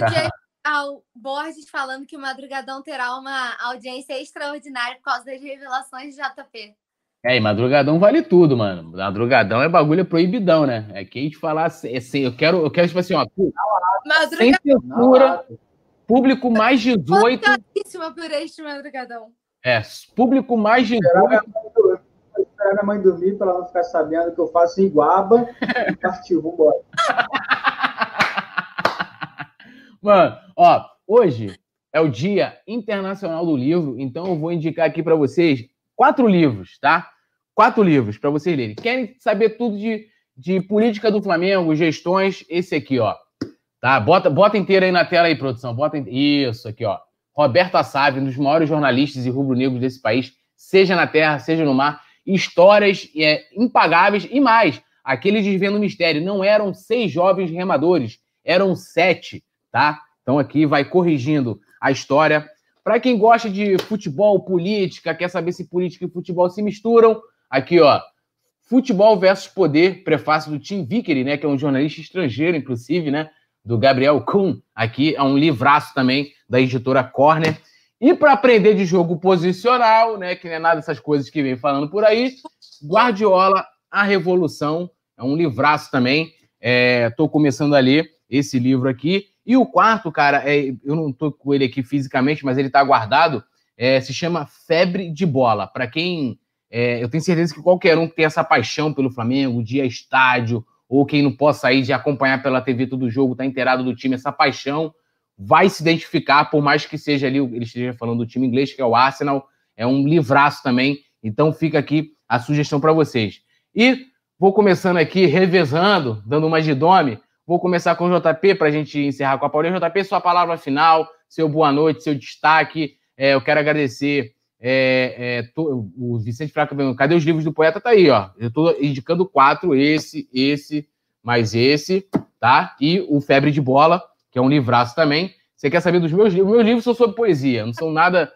ao Borges falando que o Madrugadão terá uma audiência extraordinária por causa das revelações de JP. É, e Madrugadão vale tudo, mano. Madrugadão é bagulho proibidão, né? É que a gente falar assim, assim, eu quero, eu quero tipo assim, ó, sem censura, público mais 18. por este Madrugadão. É, público mais 18. Esperar minha mãe dormir para ela não ficar sabendo que eu faço iguaba e partiu, vambora. Mano, ó, hoje é o Dia Internacional do Livro, então eu vou indicar aqui para vocês quatro livros, tá? Quatro livros para vocês lerem. Querem saber tudo de, de política do Flamengo, gestões? Esse aqui, ó. Tá? Bota, bota inteiro aí na tela aí, produção. Bota Isso aqui, ó. Roberto Assave, um dos maiores jornalistas e rubro-negros desse país, seja na terra, seja no mar. Histórias é, impagáveis e mais. Aquele desvendo mistério. Não eram seis jovens remadores, eram sete tá? Então aqui vai corrigindo a história. Para quem gosta de futebol, política, quer saber se política e futebol se misturam, aqui ó, Futebol versus Poder, prefácio do Tim Vickery, né, que é um jornalista estrangeiro, inclusive, né, do Gabriel Kuhn. Aqui é um livraço também da editora Corner. E para aprender de jogo posicional, né, que não é nada dessas coisas que vem falando por aí, Guardiola, a Revolução É um livraço também. Estou é, começando a ler esse livro aqui. E o quarto, cara, é, eu não estou com ele aqui fisicamente, mas ele está guardado. É, se chama Febre de Bola. Para quem. É, eu tenho certeza que qualquer um que tem essa paixão pelo Flamengo, dia estádio, ou quem não possa sair de acompanhar pela TV todo o jogo, tá inteirado do time, essa paixão, vai se identificar, por mais que seja ali, ele esteja falando do time inglês, que é o Arsenal, é um livraço também. Então fica aqui a sugestão para vocês. E vou começando aqui, revezando, dando uma de dome. Vou começar com o JP para a gente encerrar com a Paulinha. JP, sua palavra final, seu boa noite, seu destaque. É, eu quero agradecer é, é, to, o Vicente Fraca cadê os livros do poeta? Tá aí, ó. Eu estou indicando quatro: esse, esse, mais esse, tá? E o Febre de Bola, que é um livraço também. Você quer saber dos meus livros? Meus livros são sobre poesia, não são nada.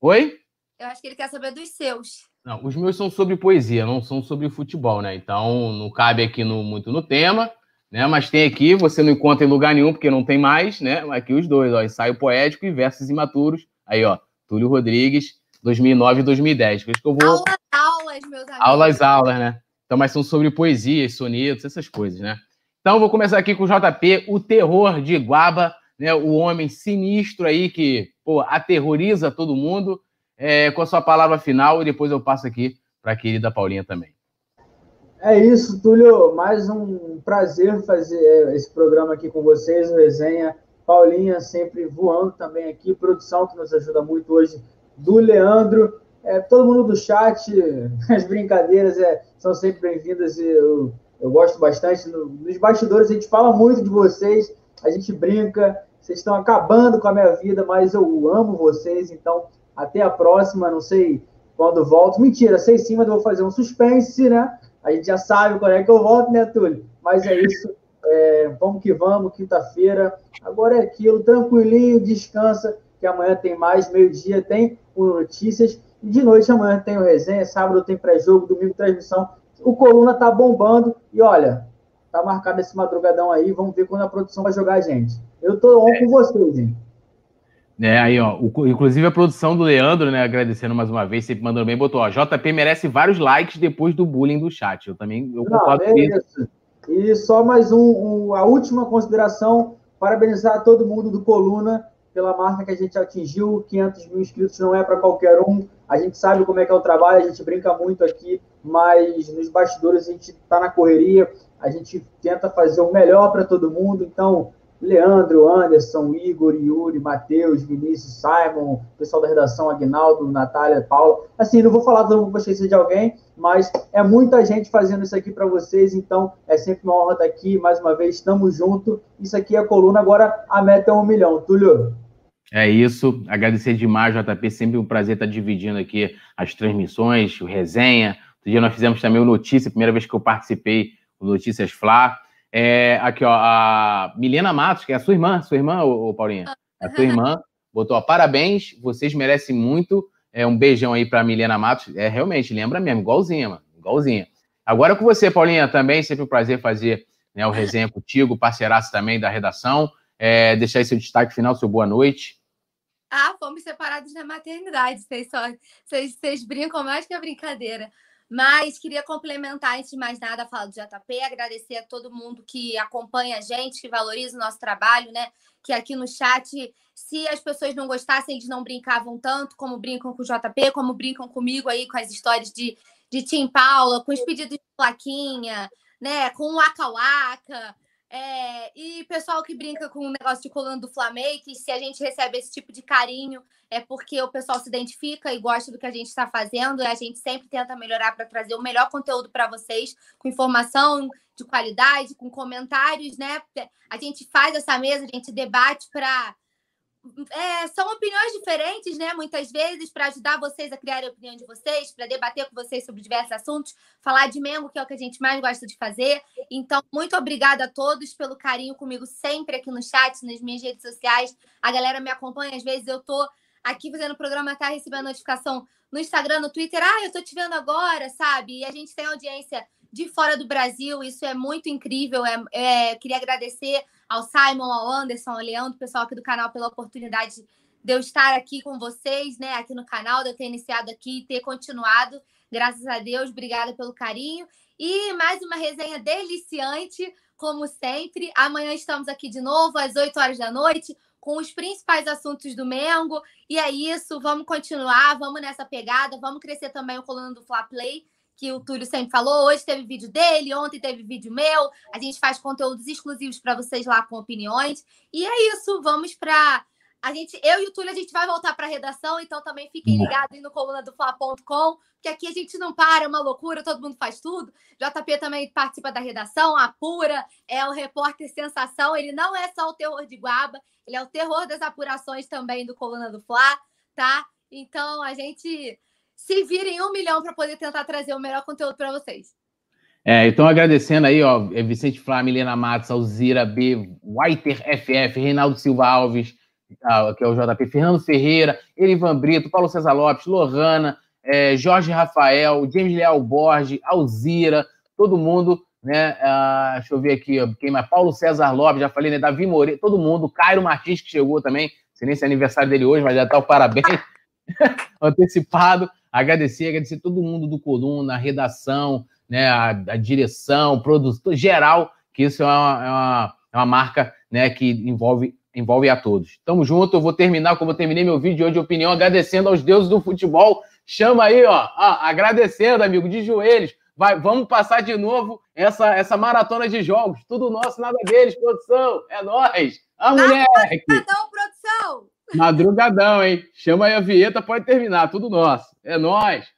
Oi? Eu acho que ele quer saber dos seus. Não, os meus são sobre poesia, não são sobre futebol, né? Então não cabe aqui no, muito no tema, né? Mas tem aqui, você não encontra em lugar nenhum, porque não tem mais, né? Aqui os dois, ó, ensaio poético e versos imaturos. Aí, ó, Túlio Rodrigues, 2009 e 2010. Acho que eu vou... Aulas, aulas, meus amigos. Aulas, aulas, né? Então, mas são sobre poesias, sonetos, essas coisas, né? Então, vou começar aqui com o JP, o terror de Iguaba, né? O homem sinistro aí que, pô, aterroriza todo mundo, é, com a sua palavra final, e depois eu passo aqui para a querida Paulinha também. É isso, Túlio. Mais um prazer fazer é, esse programa aqui com vocês, o Resenha. Paulinha sempre voando também aqui, produção que nos ajuda muito hoje, do Leandro. É, todo mundo do chat, as brincadeiras é, são sempre bem-vindas e eu, eu gosto bastante. Nos bastidores a gente fala muito de vocês, a gente brinca, vocês estão acabando com a minha vida, mas eu amo vocês, então até a próxima, não sei quando volto. Mentira, sei sim, mas eu vou fazer um suspense, né? A gente já sabe quando é que eu volto, né, Túlio? Mas é isso. É, vamos que vamos, quinta-feira. Agora é aquilo, tranquilinho, descansa, que amanhã tem mais, meio-dia tem o Notícias. E de noite amanhã tem o resenha, sábado tem pré-jogo, domingo transmissão. O Coluna tá bombando e olha, tá marcado esse madrugadão aí, vamos ver quando a produção vai jogar a gente. Eu tô on é. com vocês, hein? É, aí, ó, o, inclusive a produção do Leandro, né, agradecendo mais uma vez, sempre mandando bem, botou, ó, JP merece vários likes depois do bullying do chat. Eu também eu concordo com isso. E só mais um, um, a última consideração, parabenizar todo mundo do Coluna pela marca que a gente atingiu, 500 mil inscritos não é para qualquer um, a gente sabe como é que é o trabalho, a gente brinca muito aqui, mas nos bastidores a gente está na correria, a gente tenta fazer o melhor para todo mundo, então Leandro, Anderson, Igor, Yuri, Matheus, Vinícius, Simon, pessoal da redação, Agnaldo, Natália, Paula. Assim, não vou falar todo mundo que esqueci de alguém, mas é muita gente fazendo isso aqui para vocês, então é sempre uma honra estar aqui. Mais uma vez, estamos juntos. Isso aqui é a coluna, agora a meta é um milhão. Túlio. É isso, agradecer demais, JP, sempre um prazer estar dividindo aqui as transmissões, o resenha. Outro dia nós fizemos também o Notícia, primeira vez que eu participei do Notícias Fla. É, aqui, ó, a Milena Matos, que é a sua irmã, sua irmã, ô, Paulinha, a tua irmã, botou, ó, parabéns, vocês merecem muito. É, um beijão aí para Milena Matos. É, realmente, lembra mesmo, igualzinha, mano, igualzinha. Agora com você, Paulinha, também, sempre um prazer fazer né, o resenha contigo, parceiraço também da redação. É, deixar aí seu destaque final, seu boa noite. Ah, fomos separados na maternidade. Vocês, só, vocês, vocês brincam mais que a brincadeira. Mas queria complementar, antes de mais nada, a fala do JP, agradecer a todo mundo que acompanha a gente, que valoriza o nosso trabalho, né? Que aqui no chat, se as pessoas não gostassem, eles não brincavam tanto como brincam com o JP, como brincam comigo aí com as histórias de, de Tim Paula, com os pedidos de plaquinha, né? Com o Waka Waka. É, e pessoal que brinca com o negócio de coluna do Flamengo, que se a gente recebe esse tipo de carinho, é porque o pessoal se identifica e gosta do que a gente está fazendo, e a gente sempre tenta melhorar para trazer o melhor conteúdo para vocês, com informação de qualidade, com comentários, né? A gente faz essa mesa, a gente debate para é, são opiniões diferentes, né? Muitas vezes, para ajudar vocês a criar a opinião de vocês, para debater com vocês sobre diversos assuntos, falar de Mengo, que é o que a gente mais gosta de fazer. Então, muito obrigada a todos pelo carinho comigo sempre aqui no chat, nas minhas redes sociais. A galera me acompanha, às vezes eu tô aqui fazendo o programa, tá recebendo notificação no Instagram, no Twitter. Ah, eu tô te vendo agora, sabe? E a gente tem audiência de fora do Brasil, isso é muito incrível. É, é, queria agradecer ao Simon, ao Anderson, ao Leandro, pessoal aqui do canal, pela oportunidade de eu estar aqui com vocês, né, aqui no canal, de eu ter iniciado aqui e ter continuado. Graças a Deus, obrigada pelo carinho. E mais uma resenha deliciante, como sempre. Amanhã estamos aqui de novo, às 8 horas da noite, com os principais assuntos do Mengo. E é isso, vamos continuar, vamos nessa pegada, vamos crescer também o coluna do Fla Play que o Túlio sempre falou. Hoje teve vídeo dele, ontem teve vídeo meu. A gente faz conteúdos exclusivos para vocês lá com opiniões. E é isso, vamos para a gente, eu e o Túlio, a gente vai voltar para a redação, então também fiquem ligados aí no coluna do Fla.com, que aqui a gente não para, é uma loucura, todo mundo faz tudo. JP também participa da redação, apura, é o repórter sensação. Ele não é só o terror de Guaba, ele é o terror das apurações também do coluna do Fla, tá? Então a gente se vira em um milhão para poder tentar trazer o melhor conteúdo para vocês. É, então agradecendo aí, ó, Vicente Flá, Milena Matos, Alzira B, Whiter FF, Reinaldo Silva Alves, ah, que é o JP, Fernando Ferreira, Erivan Brito, Paulo César Lopes, Lohana, é, Jorge Rafael, James Leal Borges, Alzira, todo mundo, né? Ah, deixa eu ver aqui, quem mais? Paulo César Lopes, já falei, né? Davi Moreira, todo mundo, Cairo Martins, que chegou também, não sei nem se é aniversário dele hoje, mas já tá o parabéns antecipado. Agradecer, agradecer todo mundo do Coluna, a redação, né? A, a direção, produtor geral, que isso é uma, é uma, é uma marca né, que envolve envolve a todos. Tamo junto, eu vou terminar como eu terminei meu vídeo hoje de opinião, agradecendo aos deuses do futebol. Chama aí, ó, ó agradecendo, amigo, de joelhos. Vai, vamos passar de novo essa, essa maratona de jogos. Tudo nosso, nada deles, produção. É nós. A mulher. Madrugadão, produção. Madrugadão, hein? Chama aí a vinheta, pode terminar. Tudo nosso. É nós.